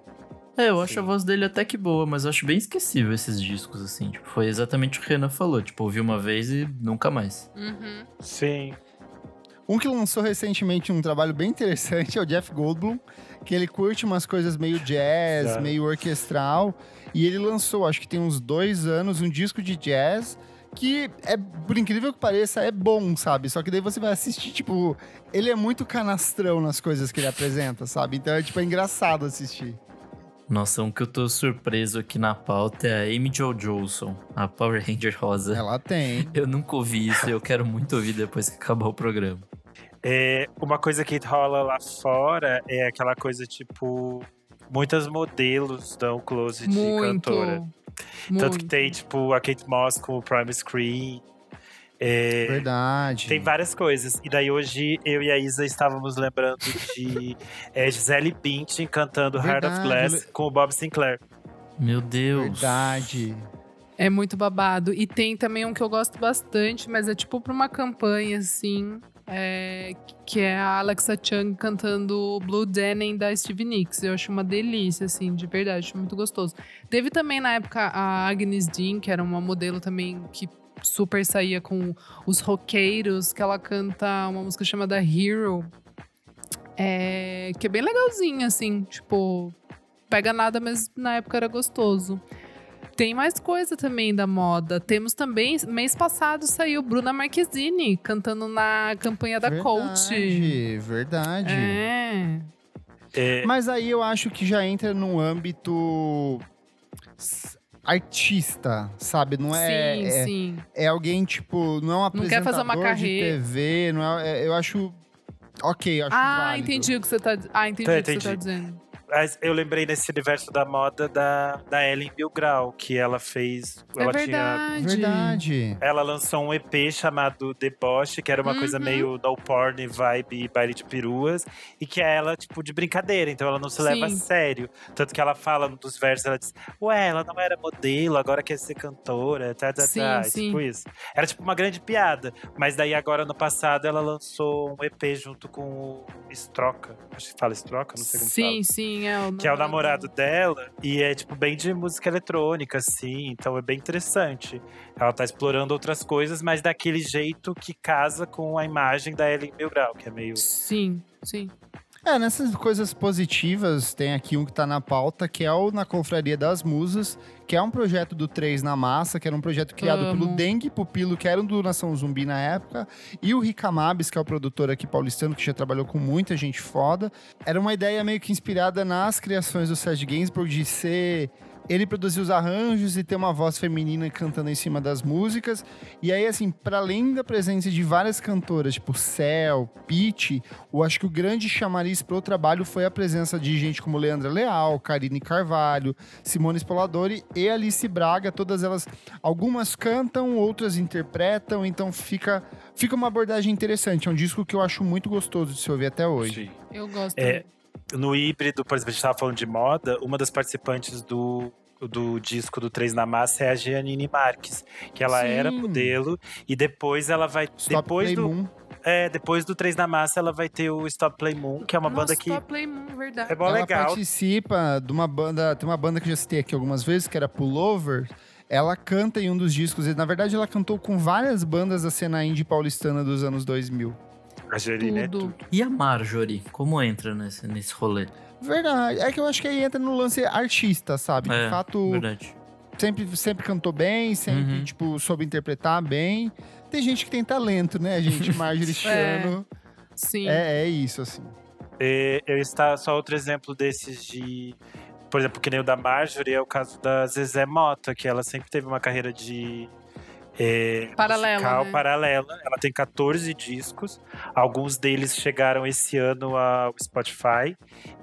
É, eu acho a voz dele até que boa, mas eu acho bem esquecível esses discos, assim. Tipo, foi exatamente o que o Renan falou. Tipo, ouvi uma vez e nunca mais. Uhum. Sim. Um que lançou recentemente um trabalho bem interessante é o Jeff Goldblum, que ele curte umas coisas meio jazz, Já. meio orquestral. E ele lançou, acho que tem uns dois anos, um disco de jazz que, é, por incrível que pareça, é bom, sabe? Só que daí você vai assistir, tipo, ele é muito canastrão nas coisas que ele apresenta, sabe? Então é, tipo, é engraçado assistir. Nossa, um que eu tô surpreso aqui na pauta é a Amy Jo Johnson, a Power Ranger rosa. Ela tem. (laughs) Eu nunca ouvi isso e eu quero muito ouvir depois que acabar o programa. É, uma coisa que rola lá fora é aquela coisa tipo. Muitas modelos dão close de Muito. cantora. Muito. Tanto que tem, tipo, a Kate Moss com o Prime Screen. É, Verdade. Tem várias coisas. E daí hoje eu e a Isa estávamos lembrando de (laughs) é, Gisele Bündchen cantando Heart of Verdade, Glass com o Bob Sinclair. Meu Deus. Verdade. É muito babado. E tem também um que eu gosto bastante, mas é tipo pra uma campanha, assim. É, que é a Alexa Chung cantando Blue Denim da Stevie Nicks. Eu acho uma delícia, assim, de verdade. Acho muito gostoso. Teve também na época a Agnes Dean, que era uma modelo também que super saía com os roqueiros, que ela canta uma música chamada Hero. É, que é bem legalzinha, assim, tipo, pega nada, mas na época era gostoso. Tem mais coisa também da moda. Temos também, mês passado saiu Bruna Marquezine cantando na campanha da Coach. Verdade, verdade. É. É, Mas aí eu acho que já entra num âmbito artista, sabe? Não é, sim, é, sim. é alguém, tipo, não é um Não quer fazer uma apresentador de carreira. TV, não é, é- eu acho ok, eu acho Ah, válido. entendi o que você tá dizendo. Ah, entendi Tá, o que você tá entendi. dizendo. Eu lembrei nesse universo da moda da, da Ellen Milgrau, que ela fez. É ela tinha verdade. Verdade. Ela lançou um EP chamado Deboche, que era uma coisa Uhum. meio no porn, vibe baile de peruas, e que é ela, tipo, de brincadeira, então ela não se leva a Sim. sério. Tanto que ela fala num dos versos, ela diz, ué, ela não era modelo, agora quer ser cantora, tá, tá, Sim, tá, sim. tipo isso. Era tipo uma grande piada, mas daí agora, no passado, ela lançou um EP junto com o Stroca, acho que fala Stroca, não sei como fala Sim, sim, o que é o namorado dela, e é tipo bem de música eletrônica, assim, então é bem interessante. Ela tá explorando outras coisas, mas daquele jeito que casa com a imagem da Ellen Milgrau, que é meio. Sim, sim. É, nessas coisas positivas, tem aqui um que tá na pauta, que é o Na Confraria das Musas, que é um projeto do Três na Massa, que era um projeto criado Amo. pelo Dengue Pupilo, que era um do Nação Zumbi na época, e o Ricamabes, que é o produtor aqui paulistano, que já trabalhou com muita gente foda. Era uma ideia meio que inspirada nas criações do Serge Gainsbourg de ser Ele produziu os arranjos e tem uma voz feminina cantando em cima das músicas. E aí, assim, para além da presença de várias cantoras, tipo Cell, Peach, eu acho que o grande chamariz pro trabalho foi a presença de gente como Leandra Leal, Karine Carvalho, Simone Spoladori e Alice Braga. Todas elas, algumas cantam, outras interpretam, então fica, fica uma abordagem interessante. É um disco que eu acho muito gostoso de se ouvir até hoje. Sim. Eu gosto. É. no híbrido, por exemplo, a gente tava falando de moda, uma das participantes do, do disco do Três na Massa é a Giannini Marques, que ela Sim. era modelo e depois ela vai Stop depois Play do Moon. é, depois do Três na Massa ela vai ter o Stop Play Moon, que é uma Nossa, banda que Top Play Moon, verdade. é mó Ela legal. participa de uma banda, tem uma banda que eu já citei aqui algumas vezes, que era Pullover. Ela canta em um dos discos, e na verdade ela cantou com várias bandas da cena indie paulistana dos anos 2000. A Giannini é Tudo. E a Marjorie, como entra nesse, nesse rolê? Verdade, é que eu acho que aí entra no lance artista, sabe? De É, fato, Verdade. sempre, sempre cantou bem, sempre, Uhum. tipo, soube interpretar bem. Tem gente que tem talento, né, gente? (laughs) Marjorie Chano. Sim. É, é isso, assim. É, eu está só outro exemplo desses de. Por exemplo, que nem o da Marjorie, é o caso da Zezé Mota, que ela sempre teve uma carreira de. É, Paralela, musical né? paralela. Ela tem 14 discos. Alguns deles chegaram esse ano ao Spotify.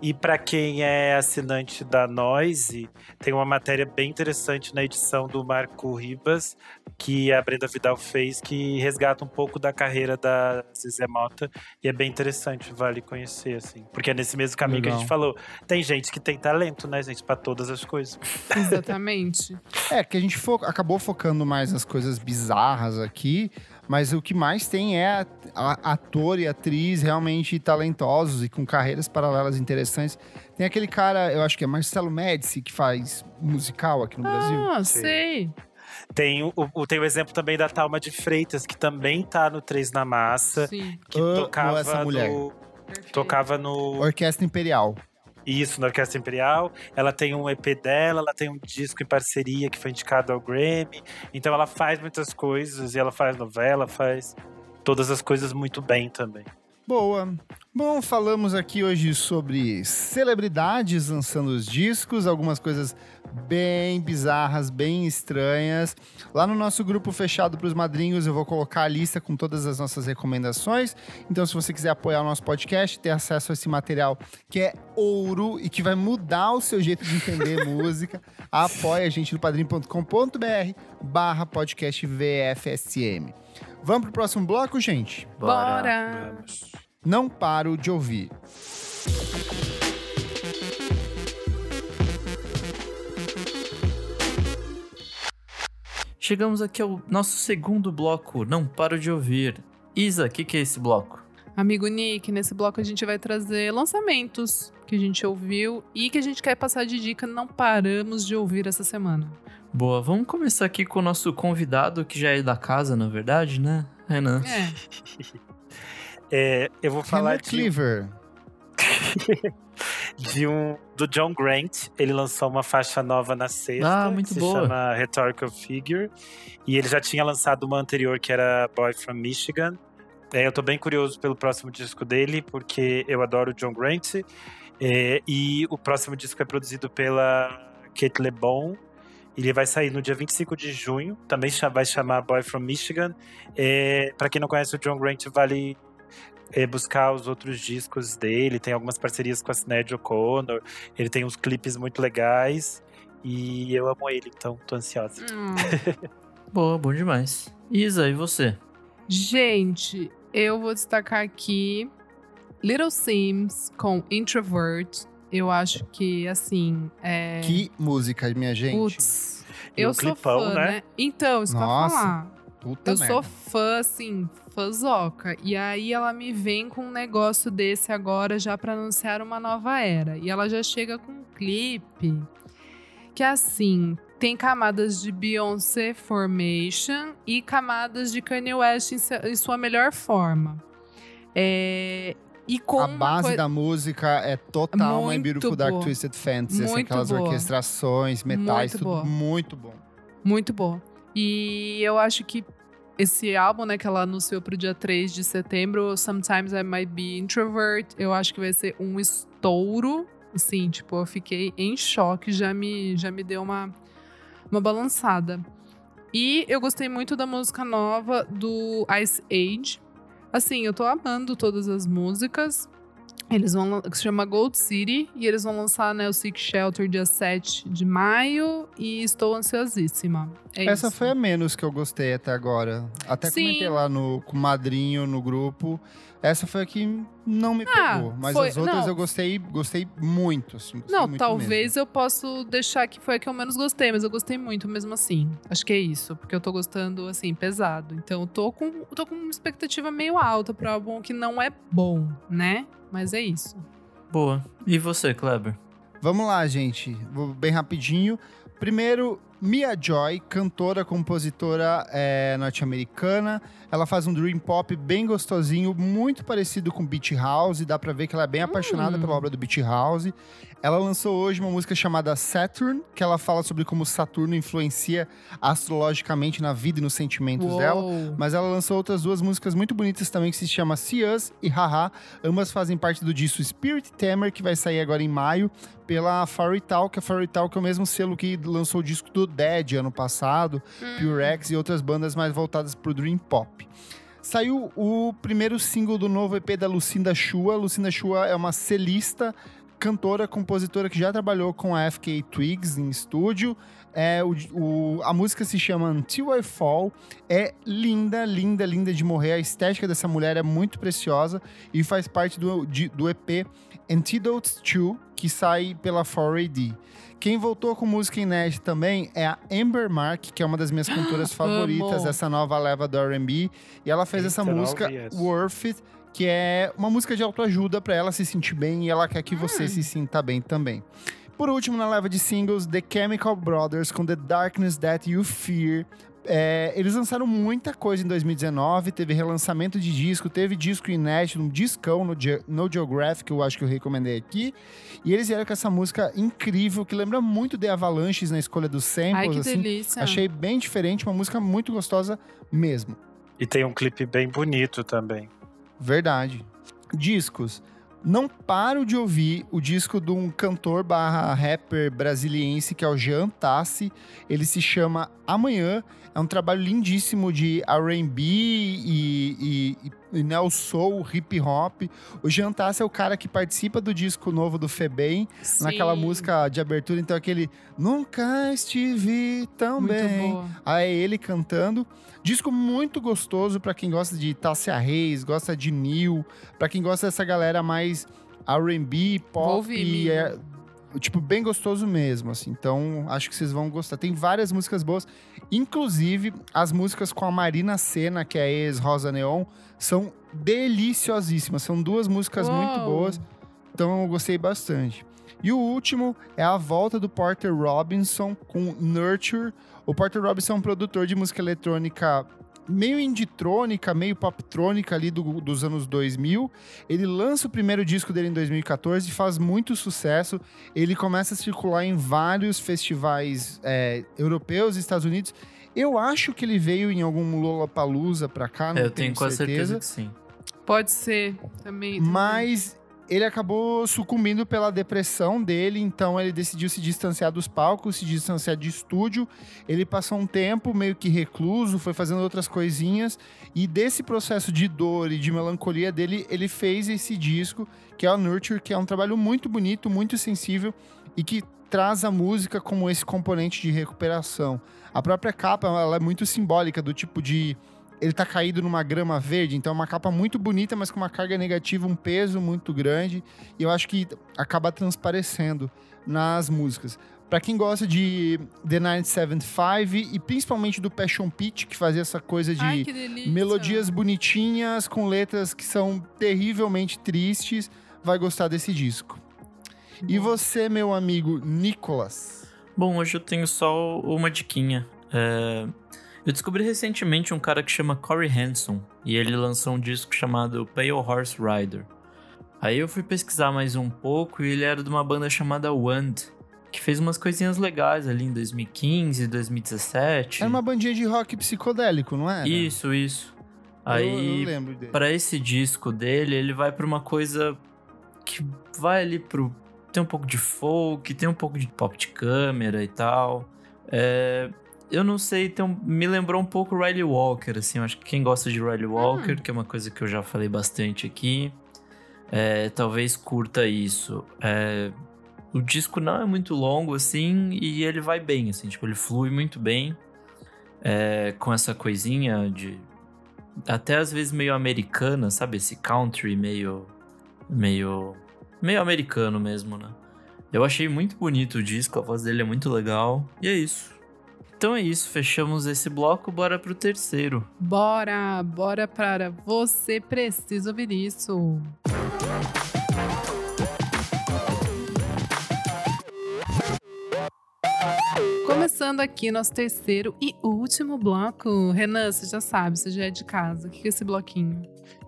E para quem é assinante da Noise, tem uma matéria bem interessante na edição do Marco Ribas, que a Brenda Vidal fez, que resgata um pouco da carreira da Zezé Mota. E é bem interessante, vale conhecer, assim. Porque é nesse mesmo caminho que a Legal. gente falou. Tem gente que tem talento, né, gente, pra todas as coisas. Exatamente. É, que a gente fo- acabou focando mais nas coisas bizarras aqui, mas o que mais tem é ator e atriz realmente talentosos e com carreiras paralelas interessantes. Tem aquele cara, eu acho que é Marcelo Médici, que faz musical aqui no Brasil. Ah, sei. Tem o, o- tem o exemplo também da Talma de Freitas, que também tá no Três na Massa, Sim. que Amo tocava essa mulher. no. Perfeito. Tocava no. Orquestra Imperial. Isso, na Orquestra Imperial. Ela tem um EP dela, ela tem um disco em parceria que foi indicado ao Grammy. Então ela faz muitas coisas, e ela faz novela, faz todas as coisas muito bem também. Boa. Bom, falamos aqui hoje sobre celebridades lançando os discos, algumas coisas bem bizarras, bem estranhas. Lá no nosso grupo fechado para os madrinhos, eu vou colocar a lista com todas as nossas recomendações. Então, se você quiser apoiar o nosso podcast, ter acesso a esse material que é ouro e que vai mudar o seu jeito de entender (laughs) música, apoia a gente no padrim.com.br barra podcast VFSM. Vamos pro próximo bloco, gente? Bora. Vamos. Não paro de ouvir. Chegamos aqui ao nosso segundo bloco, Não Paro de Ouvir. Isa, o que, que é esse bloco? Amigo Nick, nesse bloco a gente vai trazer lançamentos que a gente ouviu e que a gente quer passar de dica, não paramos de ouvir essa semana. Boa, vamos começar aqui com o nosso convidado, que já é da casa, na verdade, né? Renan. É, (laughs) É, eu vou falar Renan de, Cleaver. (laughs) de um do John Grant. Ele lançou uma faixa nova na sexta, Ah, muito que se boa. chama Rhetorical Figure. E ele já tinha lançado uma anterior que era Boy from Michigan. É, eu tô bem curioso pelo próximo disco dele, porque eu adoro o John Grant. É, e o próximo disco é produzido pela Kate LeBon. Ele vai sair no dia 25 de junho. Também vai chamar Boy from Michigan. É, para quem não conhece o John Grant, vale é, buscar os outros discos dele. Tem algumas parcerias com a Sinéad O'Connor. Ele tem uns clipes muito legais. E eu amo ele, então tô ansiosa. Hum. (laughs) Boa, bom demais. Isa, e você? Gente, eu vou destacar aqui Little Sims com Introvert. Eu acho que, assim, é... Que música, minha gente. Putz, E eu sou clipão, fã, né? né? Então, isso Nossa, falar. Puta Eu merda. sou fã, assim, fãzoca. E aí ela me vem com um negócio desse agora já pra anunciar uma nova era. E ela já chega com um clipe que, assim, tem camadas de Beyoncé Formation e camadas de Kanye West em sua melhor forma. É, e com A base da música é total Muito Beautiful Dark. Twisted Fantasy. assim, aquelas boa. orquestrações, metais, Muito tudo boa. muito bom. Muito boa. E eu acho que esse álbum, né, que ela anunciou pro dia 3 de setembro, Sometimes I Might Be Introvert, eu acho que vai ser um estouro, Assim, tipo, eu fiquei em choque, já me, já me deu uma, uma balançada. E eu gostei muito da música nova do Ice Age. Assim, eu tô amando todas as músicas. Eles vão que se chama Gold City e eles vão lançar né, o Sick Shelter dia 7 de maio e estou ansiosíssima. É Essa isso. foi a menos que eu gostei até agora. Até Sim. comentei lá no, com o madrinho no grupo. Essa foi a que não me Ah, pegou. Mas foi- as outras não. eu gostei, gostei muito, assim. gostei Não, muito talvez mesmo. eu possa deixar que foi a que eu menos gostei, mas eu gostei muito mesmo assim. Acho que é isso, porque eu tô gostando, assim, pesado. Então eu tô com, tô com uma expectativa meio alta pra álbum que não é bom, né? Mas é isso. Boa. E você, Kleber? Vamos lá, gente. Vou bem rapidinho. Primeiro, Mia Joy, cantora, compositora é, norte-americana. Ela faz um dream pop bem gostosinho, muito parecido com Beach House. Dá pra ver que ela é bem apaixonada Hum. pela obra do Beach House. Ela lançou hoje uma música chamada Saturn, que ela fala sobre como Saturno influencia astrologicamente na vida e nos sentimentos dela. Uou. Mas ela lançou outras duas músicas muito bonitas também, que se chama See Us e Haha. Ambas fazem parte do disco Spirit Tamer, que vai sair agora em maio, pela Fairy Talk. A Fairy Talk é o mesmo selo que lançou o disco do Dead ano passado, Pure X e outras bandas mais voltadas pro Dream Pop. Saiu o primeiro single do novo EP da Lucinda Chua. Lucinda Chua é uma celista, cantora, compositora que já trabalhou com a FK Twigs em estúdio. É, o, o- a música se chama Until I Fall. É linda, linda, linda de morrer. A estética dessa mulher é muito preciosa e faz parte do, de- do EP Antidotes 2, que sai pela 4AD. Quem voltou com música inédita também é a Amber Mark, que é uma das minhas cantoras (gasps) favoritas dessa nova leva do R&B. E ela fez essa música. Worth It, que é uma música de autoajuda pra ela se sentir bem e ela quer que você se sinta bem também. Por último, na leva de singles, The Chemical Brothers com The Darkness That You Fear. É, eles lançaram muita coisa em 2019, teve relançamento de disco, teve disco inédito, um discão no, Ge- no Geographic, que eu acho que eu recomendei aqui. E eles vieram com essa música incrível, que lembra muito The Avalanches na escolha dos samples. Ai, que assim. delícia. Achei bem diferente, uma música muito gostosa mesmo. E tem um clipe bem bonito também. Verdade. Discos. Não paro de ouvir o disco de um cantor barra rapper brasiliense que é o Jean Tassi. Ele se chama Amanhã. É um trabalho lindíssimo de R&B e, e, e, e neo soul, hip hop. O Jean Tassi é o cara que participa do disco novo do Febem, naquela música de abertura. Então aquele Nunca estive tão Muito bem. boa. Aí ele cantando. Disco muito gostoso pra quem gosta de Tássia Reis, gosta de Neil, pra quem gosta dessa galera mais R&B, pop, e é. Tipo bem gostoso mesmo, assim. Então, acho que vocês vão gostar. Tem várias músicas boas, inclusive as músicas com a Marina Senna, que é a ex-Rosa Neon, são deliciosíssimas. São duas músicas muito Uou. boas. Então eu gostei bastante. E o último é a volta do Porter Robinson com Nurture. O Porter Robinson é um produtor de música eletrônica meio inditrônica, meio poptrônica ali do- dos anos 2000. Ele lança o primeiro disco dele em 2014 e faz muito sucesso. Ele começa a circular em vários festivais é, europeus e Estados Unidos. Eu acho que ele veio em algum Lollapalooza pra cá, não É, eu tenho quase certeza que sim. Pode ser também. mas ele acabou sucumbindo pela depressão dele, então ele decidiu se distanciar dos palcos, se distanciar de estúdio. Ele passou um tempo meio que recluso, foi fazendo outras coisinhas, e desse processo de dor e de melancolia dele, ele fez esse disco, que é o Nurture, que é um trabalho muito bonito, muito sensível e que traz a música como esse componente de recuperação. A própria capa, ela é muito simbólica do tipo de ele tá caído numa grama verde, então é uma capa muito bonita, mas com uma carga negativa, um peso muito grande, e eu acho que acaba transparecendo nas músicas. Pra quem gosta de The 975 e principalmente do Passion Pitch, que fazia essa coisa de Ai, melodias bonitinhas com letras que são terrivelmente tristes, vai gostar desse disco. E você, meu amigo Nicolas? Bom, hoje eu tenho só uma diquinha. É, Eu descobri recentemente um cara que chama Corey Hanson e ele lançou um disco chamado Pale Horse Rider. Aí eu fui pesquisar mais um pouco e ele era de uma banda chamada Wand, que fez umas coisinhas legais ali em 2015, 2017. Era uma bandinha de rock psicodélico, não é? Isso, isso. Aí. Pra esse disco dele, ele vai pra uma coisa que vai ali pro tem um pouco de folk, tem um pouco de pop de câmera e tal. É, eu não sei, tem um- me lembrou um pouco Riley Walker, assim. Eu acho que quem gosta de Riley Walker, que é uma coisa que eu já falei bastante aqui, é, talvez curta isso. É, o disco não é muito longo, assim, e ele vai bem, assim. Tipo, ele flui muito bem é, com essa coisinha de... Até às vezes meio americana, sabe? Esse country meio... Meio... Meio americano mesmo, né? Eu achei muito bonito o disco, a voz dele é muito legal. E é isso. Então é isso, fechamos esse bloco, bora pro terceiro. Bora, bora para você precisa ouvir isso. Começando aqui nosso terceiro e último bloco. Renan, você já sabe, você já é de casa. O que é esse bloquinho?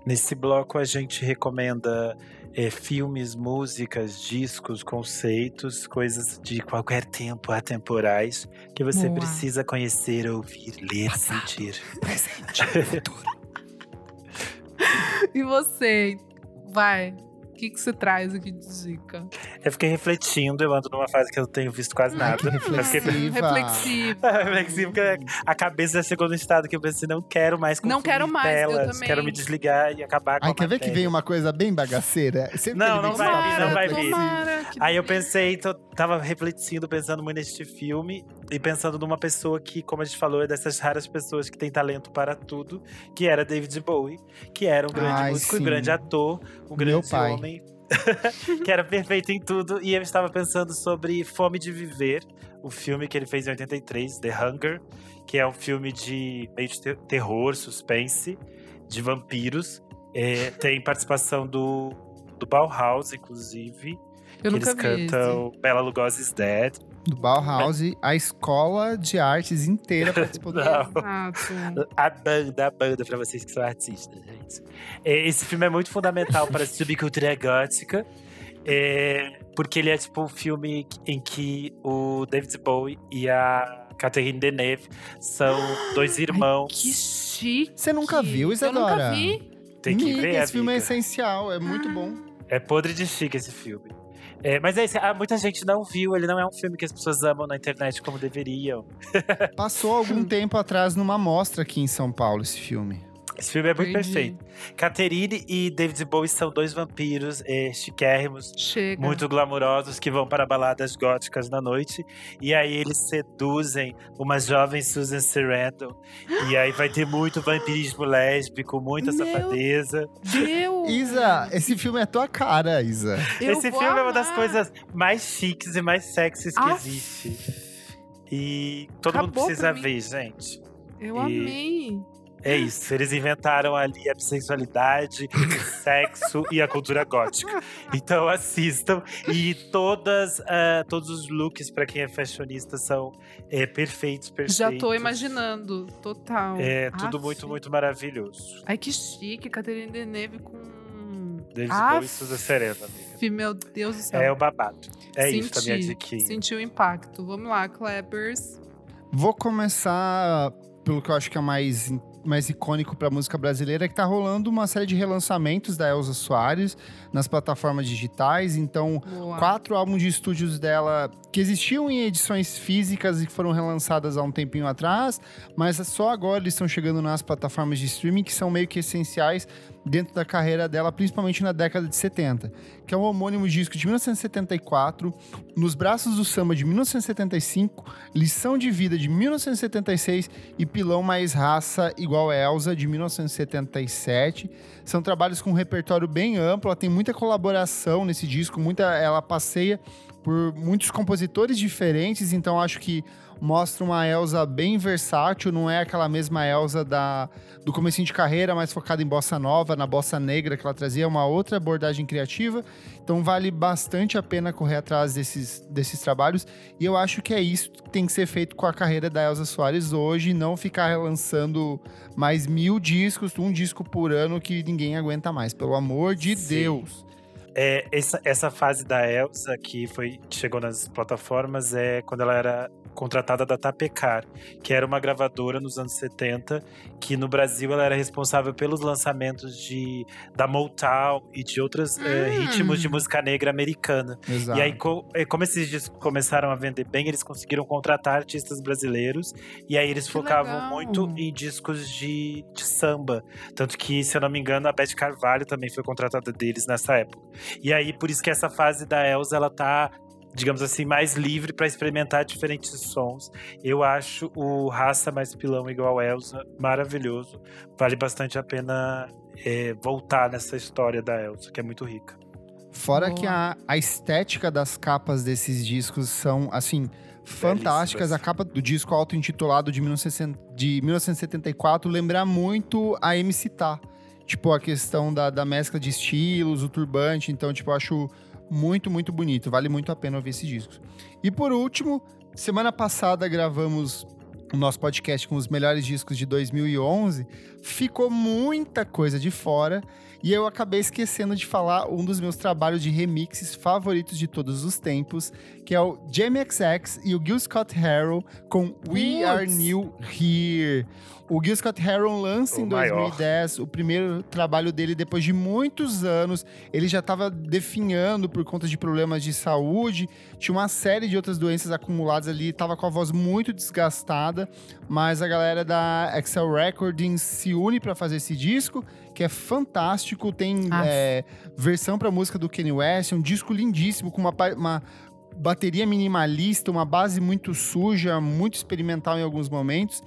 Nesse bloco a gente recomenda é, filmes, músicas, discos, conceitos, coisas de qualquer tempo atemporais que você Boa. precisa conhecer, ouvir, ler, sentir. (laughs) E você? Vai. O que, que você traz aqui de dica? Eu fiquei refletindo, eu ando numa fase que eu não tenho visto quase Ai, nada. que Eu fiquei reflexiva. Reflexivo. reflexivo, (laughs) porque a cabeça já chegou no estado que eu pensei, não quero mais Não quero mais, eu telas, também. quero me desligar e acabar com Ai, a quer ver que matéria. vem uma coisa bem bagaceira? Sempre Não, que ele não vem vai vir, não vai vir. tomara Aí eu pensei, tô, tava refletindo, pensando muito neste filme e pensando numa pessoa que, como a gente falou, é dessas raras pessoas que tem talento para tudo, que era David Bowie, que era um grande Ai, músico, um sim. grande ator, um Meu grande pai. homem, (laughs) que era perfeito em tudo. E eu estava pensando sobre Fome de Viver, o filme que ele fez em 83, The Hunger, que é um filme de meio de ter- terror, suspense, de vampiros. É, tem participação do, do Bauhaus, inclusive. Eu que nunca eles vi esse. cantam Bela Lugosi's Dead. Do Bauhaus, a escola de artes inteira participou (laughs) do. Exato. A banda, a banda, pra vocês que são artistas, gente. É, Esse filme é muito fundamental para a (laughs) subcultura gótica. é, porque ele é tipo um filme em que o David Bowie e a Catherine Deneuve são dois irmãos. Que chique. Você nunca viu, Eu Isadora? nunca vi. Tem que Amiga, ver, esse filme é amiga. essencial, é muito bom. É podre de chique esse filme. É, mas é isso, ah, muita gente não viu, ele não é um filme que as pessoas amam na internet como deveriam. (laughs) Passou algum tempo atrás numa mostra aqui em São Paulo esse filme. Esse filme é muito Entendi. perfeito. Catherine e David Bowie são dois vampiros é, chiquérrimos, Chega. muito glamurosos, que vão para baladas góticas na noite. E aí eles seduzem uma jovem Susan Sarandon. E aí vai ter muito vampirismo lésbico, muita Meu safadeza. Deus. Isa, esse filme é tua cara, Isa. Eu Esse vou filme é uma das amar. coisas mais chiques e mais sexys que Aff. existe. E todo mundo Acabou precisa pra mim. ver, gente. Eu E- amei. É isso, eles inventaram ali a bissexualidade, o sexo e a cultura gótica. Então assistam. E todas, ah, todos os looks, pra quem é fashionista, são é, perfeitos, perfeitos. Já tô imaginando. Total. É tudo Aff. muito, muito maravilhoso. Ai, que chique. Caterina Deneuve com... David Aff. Bowie e Susan Serena, amiga. Meu Deus do céu. É o babado. É isso a minha Senti, diquinha. Senti o impacto. Vamos lá, Clappers. Vou começar pelo que eu acho que é mais, mais icônico pra música brasileira, que tá rolando uma série de relançamentos da Elza Soares nas plataformas digitais. Então, Boa. quatro álbuns de estúdios dela que existiam em edições físicas e que foram relançadas há um tempinho atrás, mas só agora eles estão chegando nas plataformas de streaming que são meio que essenciais dentro da carreira dela, principalmente na década de 70, que é um homônimo disco de 1974, Nos Braços do Samba de 1975, Lição de Vida de 1976 e Pilão Mais Raça igual Elsa de 1977. São trabalhos com um repertório bem amplo, ela tem muita colaboração nesse disco, muita ela passeia por muitos compositores diferentes, então acho que mostra uma Elsa bem versátil, não é aquela mesma Elsa da, do comecinho de carreira, mais focada em bossa nova, na bossa negra que ela trazia, uma outra abordagem criativa. Então vale bastante a pena correr atrás desses, desses trabalhos. E eu acho que é isso que tem que ser feito com a carreira da Elsa Soares hoje, não ficar lançando mais mil discos, um disco por ano que ninguém aguenta mais, pelo amor de Sim. Deus. É, essa, essa fase da Elsa que foi chegou nas plataformas é quando ela era contratada da Tapecar, que era uma gravadora nos anos 70, que no Brasil ela era responsável pelos lançamentos de da Motown e de outros eh, Hum. ritmos de música negra americana. Exato. E aí, eh, como esses discos começaram a vender bem, eles conseguiram contratar artistas brasileiros. E aí eles Que focavam legal. muito em discos de, de samba. Tanto que, se eu não me engano, a Beth Carvalho também foi contratada deles nessa época. E aí, por isso que essa fase da Elsa, ela tá, digamos assim, mais livre para experimentar diferentes sons. Eu acho o Raça Mais Pilão igual a Elsa maravilhoso. Vale bastante a pena eh, voltar nessa história da Elsa, que é muito rica. Fora Boa. que a, a estética das capas desses discos são, assim, fantásticas. A capa do disco auto-intitulado de, 1960 de 1974 lembra muito a MC Tá. Tipo, a questão da, da mescla de estilos, o turbante. Então, tipo, eu acho muito, muito bonito. Vale muito a pena ouvir esses discos. E por último, semana passada gravamos o nosso podcast com os melhores discos de 2011. Ficou muita coisa de fora. E eu acabei esquecendo de falar um dos meus trabalhos de remixes favoritos de todos os tempos, que é o Jamie XX e o Gil Scott Heron com We Are. New Here. O Gil Scott Heron lança O em maior. 2010 o primeiro trabalho dele depois de muitos anos. Ele já estava definhando por conta de problemas de saúde, tinha uma série de outras doenças acumuladas ali, estava com a voz muito desgastada, mas a galera da Excel Recordings se une para fazer esse disco, que é fantástico, tem é, versão para música do Kanye West, é um disco lindíssimo com uma, uma bateria minimalista, uma base muito suja, muito experimental em alguns momentos.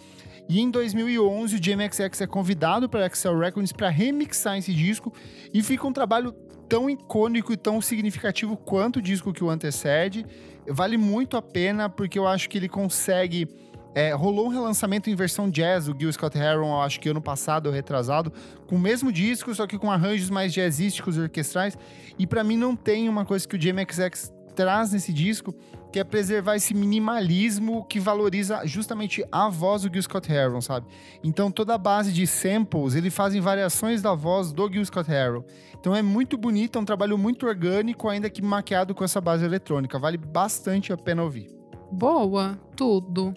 E em 2011, o JMXX é convidado para Excel Records para remixar esse disco e fica um trabalho tão icônico e tão significativo quanto o disco que o antecede. Vale muito a pena porque eu acho que ele consegue. É, rolou um relançamento em versão jazz, o Gil Scott Heron, acho que ano passado ou retrasado, com o mesmo disco, só que com arranjos mais jazzísticos e orquestrais. E para mim não tem uma coisa que o JMXX traz nesse disco, que é preservar esse minimalismo que valoriza justamente a voz do Gil Scott Heron, sabe? Então toda a base de samples, ele fazem variações da voz do Gil Scott Heron. Então é muito bonito, é um trabalho muito orgânico, ainda que maquiado com essa base eletrônica. Vale bastante a pena ouvir. Boa, tudo.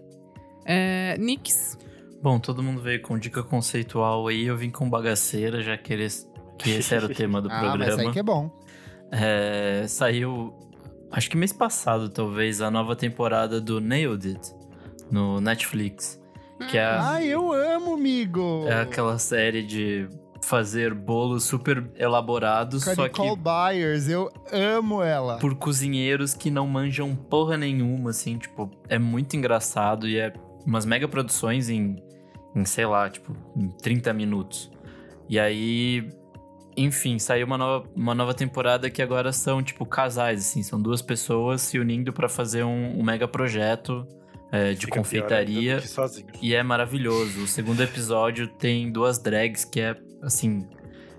É, Nix. Bom, todo mundo veio com dica conceitual aí, eu vim com bagaceira, já que, eles, que esse era o tema do (laughs) ah, mas programa. aí que é bom. É, saiu, acho que mês passado, talvez, a nova temporada do Nailed It no Netflix. Que é, a- Ah, eu amo, amigo! é aquela série de fazer bolos super elaborados, Com a só que Nicole Byers, eu amo ela. por cozinheiros que não manjam porra nenhuma, assim, tipo, é muito engraçado e é umas mega produções em, em sei lá, tipo, em 30 minutos. E aí, enfim, saiu uma nova, uma nova temporada que agora são, tipo, casais, assim, são duas pessoas se unindo pra fazer um, um mega projeto é, de confeitaria. E é maravilhoso. O segundo episódio tem duas drags que é, assim,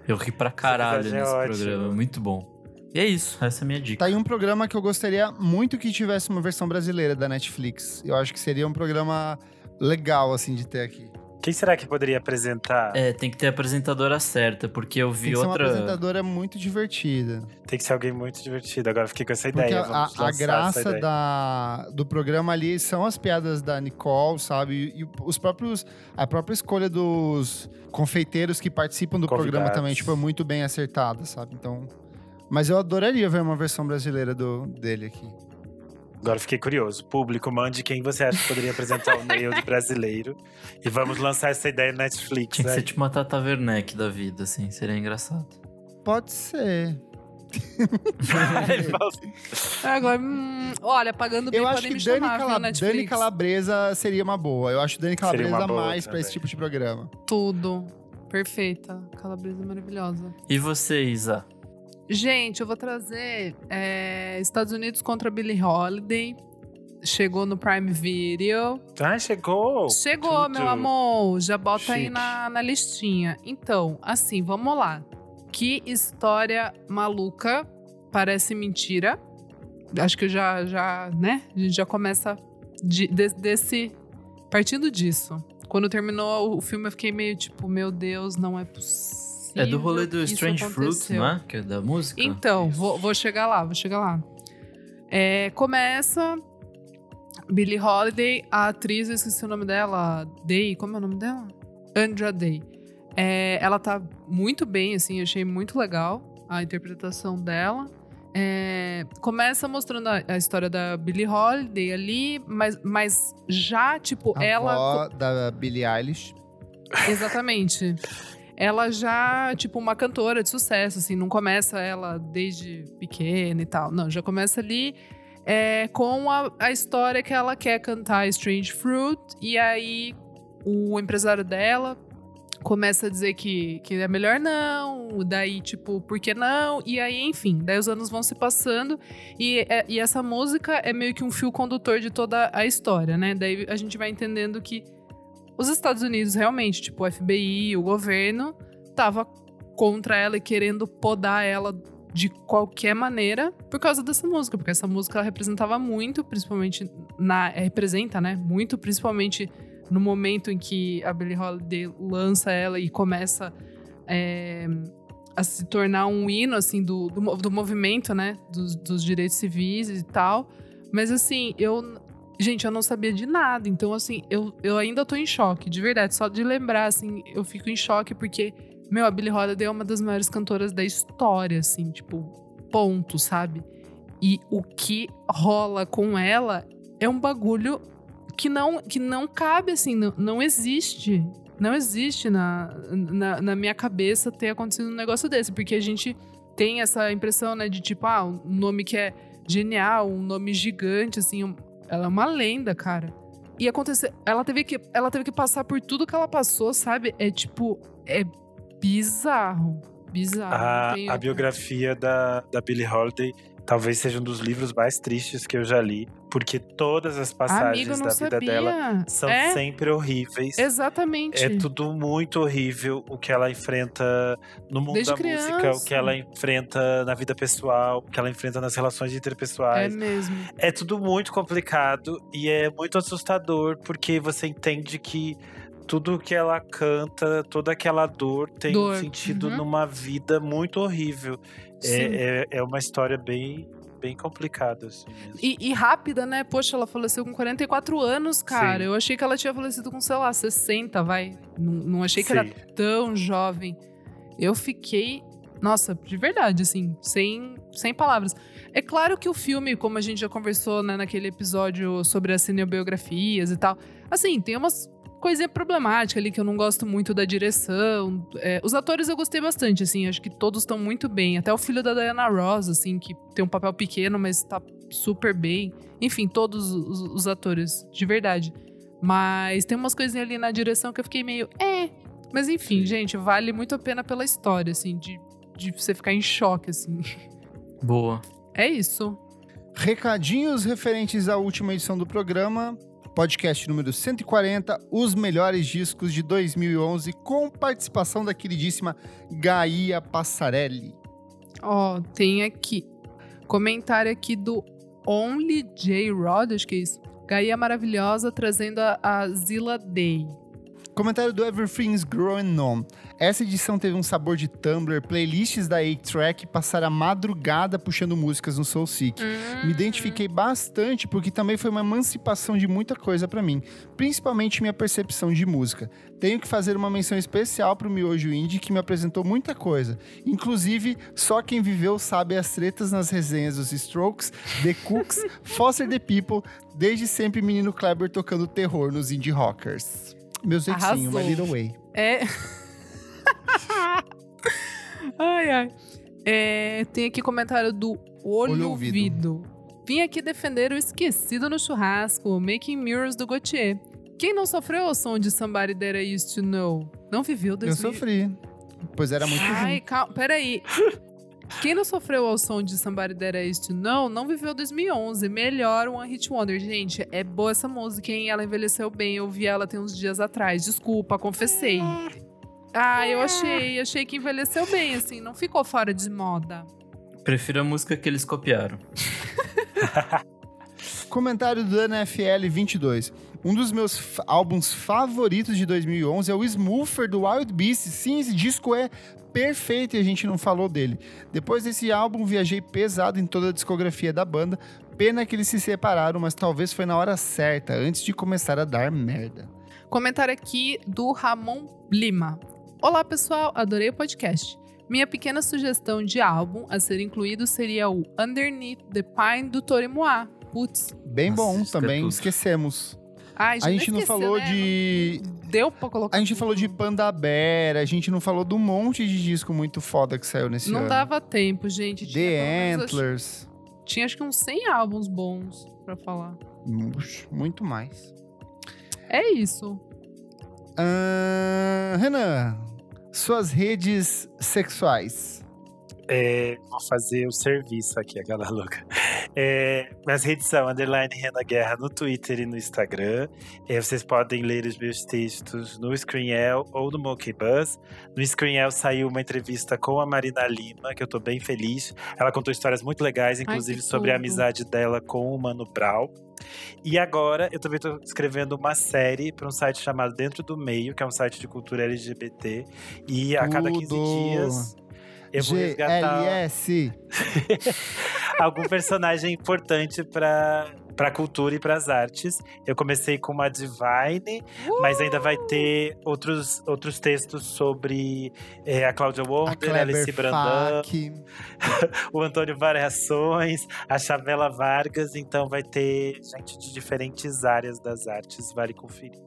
eu ri pra caralho é nesse ótimo. programa. Muito bom. E é isso, essa é a minha dica. Tá aí um programa que eu gostaria muito que tivesse uma versão brasileira da Netflix. Eu acho que seria um programa legal, assim, de ter aqui. Quem será que poderia apresentar? É, tem que ter a apresentadora certa, porque eu Tem vi que ser uma outra. apresentadora muito divertida. Tem que ser alguém muito divertido. Agora fiquei com essa Porque ideia. a, a graça ideia. da, do programa ali são as piadas da Nicole, sabe? E os próprios, a própria escolha dos confeiteiros que participam do programa Convidados. também, tipo, é muito bem acertada, sabe? Então. Mas eu adoraria ver uma versão brasileira do, dele aqui. Agora fiquei curioso. Público, mande quem você acha que poderia apresentar o Nail de brasileiro. E vamos lançar essa ideia no Netflix. Tinha que né? ser tipo uma Tata Werneck da vida, assim, seria engraçado. Pode ser. É, (laughs) Agora, hum, olha, pagando bem, Eu acho que me Dani, chamar, Cala-? Dani Calabresa seria uma boa. Eu acho Dani Calabresa mais pra também. esse tipo de programa. Tudo. Perfeita. Calabresa maravilhosa. E você, Isa? Gente, eu vou trazer é, Estados Unidos contra Billie Holiday. Chegou no Prime Video. Ah, chegou! Chegou, Tudo. meu amor. Já bota aí Chique. na, na listinha. Então, assim, vamos lá. Que história maluca. Parece mentira. Acho que já, já, né? A gente já começa de- de- desse. Partindo disso. Quando terminou o filme, eu fiquei meio tipo, meu Deus, não é possível. É do rolê do Strange Fruit, não é? Que é da música? Então, vou, vou chegar lá, vou chegar lá. É, começa Billie Holiday, a atriz, eu esqueci o nome dela, Day, como é o nome dela? Andra Day. É, ela tá muito bem, assim, achei muito legal a interpretação dela. É, começa mostrando a, a história da Billie Holiday ali, mas, mas já, tipo, A ela. da Billie Eilish. Exatamente. (laughs) Ela já, tipo, uma cantora de sucesso, assim, não começa ela desde pequena e tal. Não, já começa ali é, com a, a história que ela quer cantar Strange Fruit. E aí o empresário dela começa a dizer que, que é melhor não, daí, tipo, por que não? E aí, enfim, daí os anos vão se passando e, é- e essa música é meio que um fio condutor de toda a história, né? Daí a gente vai entendendo que os Estados Unidos realmente, tipo, o FBI, o governo, tava contra ela e querendo podar ela de qualquer maneira por causa dessa música, porque essa música ela representava muito, principalmente na é, representa, né, muito principalmente no momento em que a Billie Holiday lança ela e começa é, a se tornar um hino assim do, do, do movimento, né, dos, dos direitos civis e tal. Mas assim, eu Gente, eu não sabia de nada. Então, assim, eu, eu ainda tô em choque, de verdade. Só de lembrar, assim, eu fico em choque porque, meu, a Billie Holiday é uma das maiores cantoras da história, assim, tipo, ponto, sabe? E o que rola com ela é um bagulho que não, que não cabe, assim, não, não existe. Não existe na, na, na minha cabeça ter acontecido um negócio desse, porque a gente tem essa impressão, né, de tipo, ah, um nome que é genial, um nome gigante, assim, ela é uma lenda, cara. E aconteceu, ela teve que, ela teve que passar por tudo que ela passou, sabe? É tipo, é bizarro, bizarro. A, tenho- a biografia da, da Billie Holiday talvez seja um dos livros mais tristes que eu já li, porque todas as passagens Amigo, da vida sabia. dela são é, sempre horríveis. exatamente. É tudo muito horrível o que ela enfrenta no mundo Desde da música, criança. o que ela enfrenta na vida pessoal, o que ela enfrenta nas relações É interpessoais. mesmo. É tudo muito complicado e é muito assustador porque você entende que tudo que ela canta, toda aquela dor tem Dor, um sentido uhum. numa vida muito horrível. É, é, é uma história bem, bem complicada, assim mesmo. E, e rápida, né? Poxa, ela faleceu com 44 anos, cara. Sim. Eu achei que ela tinha falecido com, sei lá, 60, vai. Não, não achei que era Sim. tão jovem. Eu fiquei, nossa, de verdade, assim, sem, sem palavras. É claro que o filme, como a gente já conversou né, naquele episódio sobre as cinebiografias e tal, assim, tem umas coisinhas problemáticas ali que eu não gosto muito da direção. É, os atores eu gostei bastante, assim, acho que todos estão muito bem. Até o filho da Diana Ross, assim, que tem um papel pequeno, mas tá super bem. Enfim, todos os, os atores, de verdade. Mas tem umas coisinhas ali na direção que eu fiquei meio. É. Mas enfim, gente, vale muito a pena pela história, assim, de, de você ficar em choque, assim. Boa. É isso. Recadinhos referentes à última edição do programa. Podcast número 140, os melhores discos de 2011, com participação da queridíssima Gaia Passarelli. Ó, tem aqui. Comentário aqui do Only J. Rod, acho que é isso. Gaia Maravilhosa trazendo a, a Zilla Day. Comentário do Everything's Growing On. Essa edição teve um sabor de Tumblr, playlists da 8-Track passaram a madrugada puxando músicas no Soul Seek. Me identifiquei bastante porque também foi uma emancipação de muita coisa pra mim, principalmente minha percepção de música. Tenho que fazer uma menção especial pro Miojo Indie que me apresentou muita coisa. Inclusive, só quem viveu sabe as tretas nas resenhas dos Strokes, The Cooks, (laughs) Foster the People, desde sempre menino Kleber tocando terror nos indie rockers. Meu jeitinho, Arrasou. My Little Way. É. ai, ai. É, tem aqui comentário do Olho, Olho ouvido. Ouvido. Vim aqui defender o esquecido no churrasco, Making Mirrors do Gautier. Quem não sofreu ao som de Somebody That I Used to Know? Não viveu Eu 2000... sofri. Pois era muito Ai, ruim. calma, peraí. Quem não sofreu ao som de Somebody That I Used to Know não viveu 2011. Melhor One Hit Wonder. Gente, é boa essa música, hein? Ela envelheceu bem. Eu vi ela tem uns dias atrás. Desculpa, confessei. Ah, eu achei. Achei que envelheceu bem, assim. Não ficou fora de moda. Prefiro a música que eles copiaram. (laughs) Comentário do NFL22. Um dos meus álbuns favoritos de 2011 é o Smoofer do Wild Beast. Sim, esse disco é perfeito e a gente não falou dele. Depois desse álbum, viajei pesado em toda a discografia da banda. Pena que eles se separaram, mas talvez foi na hora certa, antes de começar a dar merda. Comentário aqui do Ramon Lima. Olá, pessoal, adorei o podcast. Minha pequena sugestão de álbum a ser incluído seria o Underneath the Pine do Torimoá. Putz, Bem Nossa, bom isso é também, tudo. esquecemos. ai, A gente não esqueceu, falou né? de. Não Deu pra colocar. A gente falou de tudo. Pandabera, a gente não falou do monte de disco muito foda que saiu nesse Não ano. dava tempo, gente. Tinha The menos, acho- Antlers. Tinha acho que uns 100 álbuns bons pra falar. Muito mais. É isso. Ahn, Renan, suas redes sexuais. É, vou fazer o serviço aqui, a galera louca. É, minhas redes são underline Rena Guerra no Twitter e no Instagram. É, vocês podem ler os meus textos no Screenel ou no Monkey Buzz. No Screenel saiu uma entrevista com a Marina Lima, que eu tô bem feliz. Ela contou histórias muito legais, inclusive que sobre a amizade dela com o Mano Brown. E agora eu também tô escrevendo uma série para um site chamado Dentro do Meio, que é um site de cultura LGBT. E a cada 15 Tudo. dias eu vou resgatar (laughs) algum personagem importante para para cultura e para as artes. Eu comecei com uma Divine, mas ainda vai ter outros, outros textos sobre é, a Cláudia Wonder, a Alice Brandão, (laughs) o Antônio Variações, a Chavela Vargas. Então vai ter gente de diferentes áreas das artes. Vale conferir.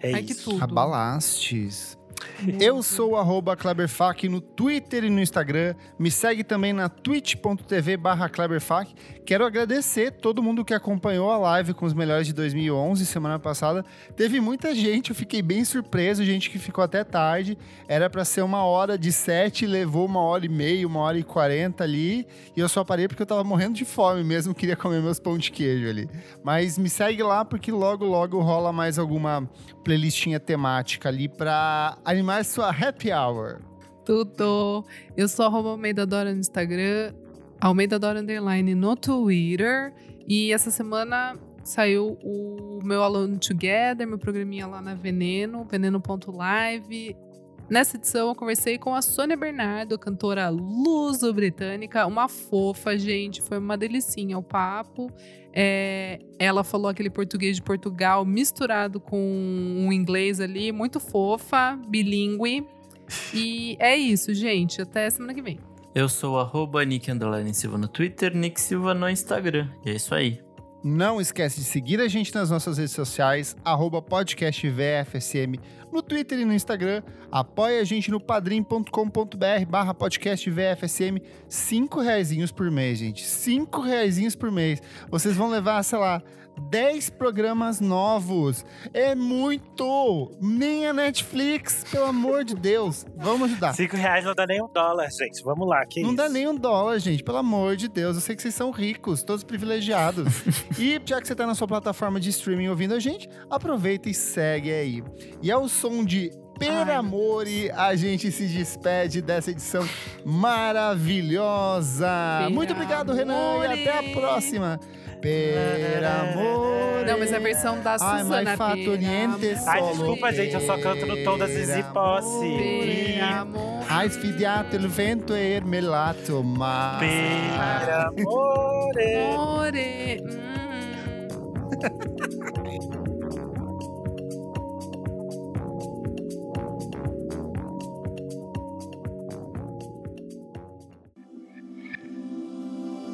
É Ai, que isso. tudo. Abalastes. (laughs) Eu sou o Kleberfac no Twitter e no Instagram. Me segue também na twitch.tv Kleberfac. Quero agradecer todo mundo que acompanhou a live com os melhores de 2011, semana passada. Teve muita gente, eu fiquei bem surpreso, gente que ficou até tarde. Era pra ser uma hora de sete, levou uma hora e meia, uma hora e quarenta ali. E eu só parei porque eu tava morrendo de fome mesmo, (laughs) queria comer meus pão de queijo ali. Mas me segue lá porque logo, logo rola mais alguma playlistinha temática ali pra animar sua happy hour. Tudo. Eu sou arroba Almeida Dora no Instagram, Almeida Dora Underline no Twitter. E essa semana saiu o meu Alone Together, meu programinha lá na Veneno, veneno.live. Nessa edição eu conversei com a Sônia Bernardo, cantora luso-britânica, uma fofa, gente, foi uma delicinha o papo. É, ela falou aquele português de Portugal misturado com um inglês ali, muito fofa, bilíngue. E é isso, gente. Até semana que vem. Eu sou arroba Nick Silva no Twitter, Nick Silva no Instagram. E é isso aí. Não esquece de seguir a gente nas nossas redes sociais, arroba podcast VFSM, no Twitter e no Instagram. Apoie a gente no padrim.com.br barra podcast VFSM. Cinco reaisinhos por mês, gente. Cinco reaisinhos por mês. Vocês vão levar, sei lá, 10 programas novos. É muito! Nem a Netflix, pelo amor de Deus. Vamos ajudar. Cinco reais não dá nem um dólar, gente. Vamos lá, que Não isso? dá nem um dólar, gente. Pelo amor de Deus. Eu sei que vocês são ricos, todos privilegiados. (laughs) e já que você tá na sua plataforma de streaming ouvindo a gente, aproveita e segue aí. E ao som de Per Amore, a gente se despede dessa edição maravilhosa. Per Muito obrigado, Renan, e até a Amore. próxima. Per Amore. Não, mas é a versão da fatto niente Ai, solo desculpa, gente, eu só canto no tom da Zizi Posse. Per amore. Hai sfidiato il vento e il melato, ma... Per (laughs) amore. Amore. Hum. (laughs)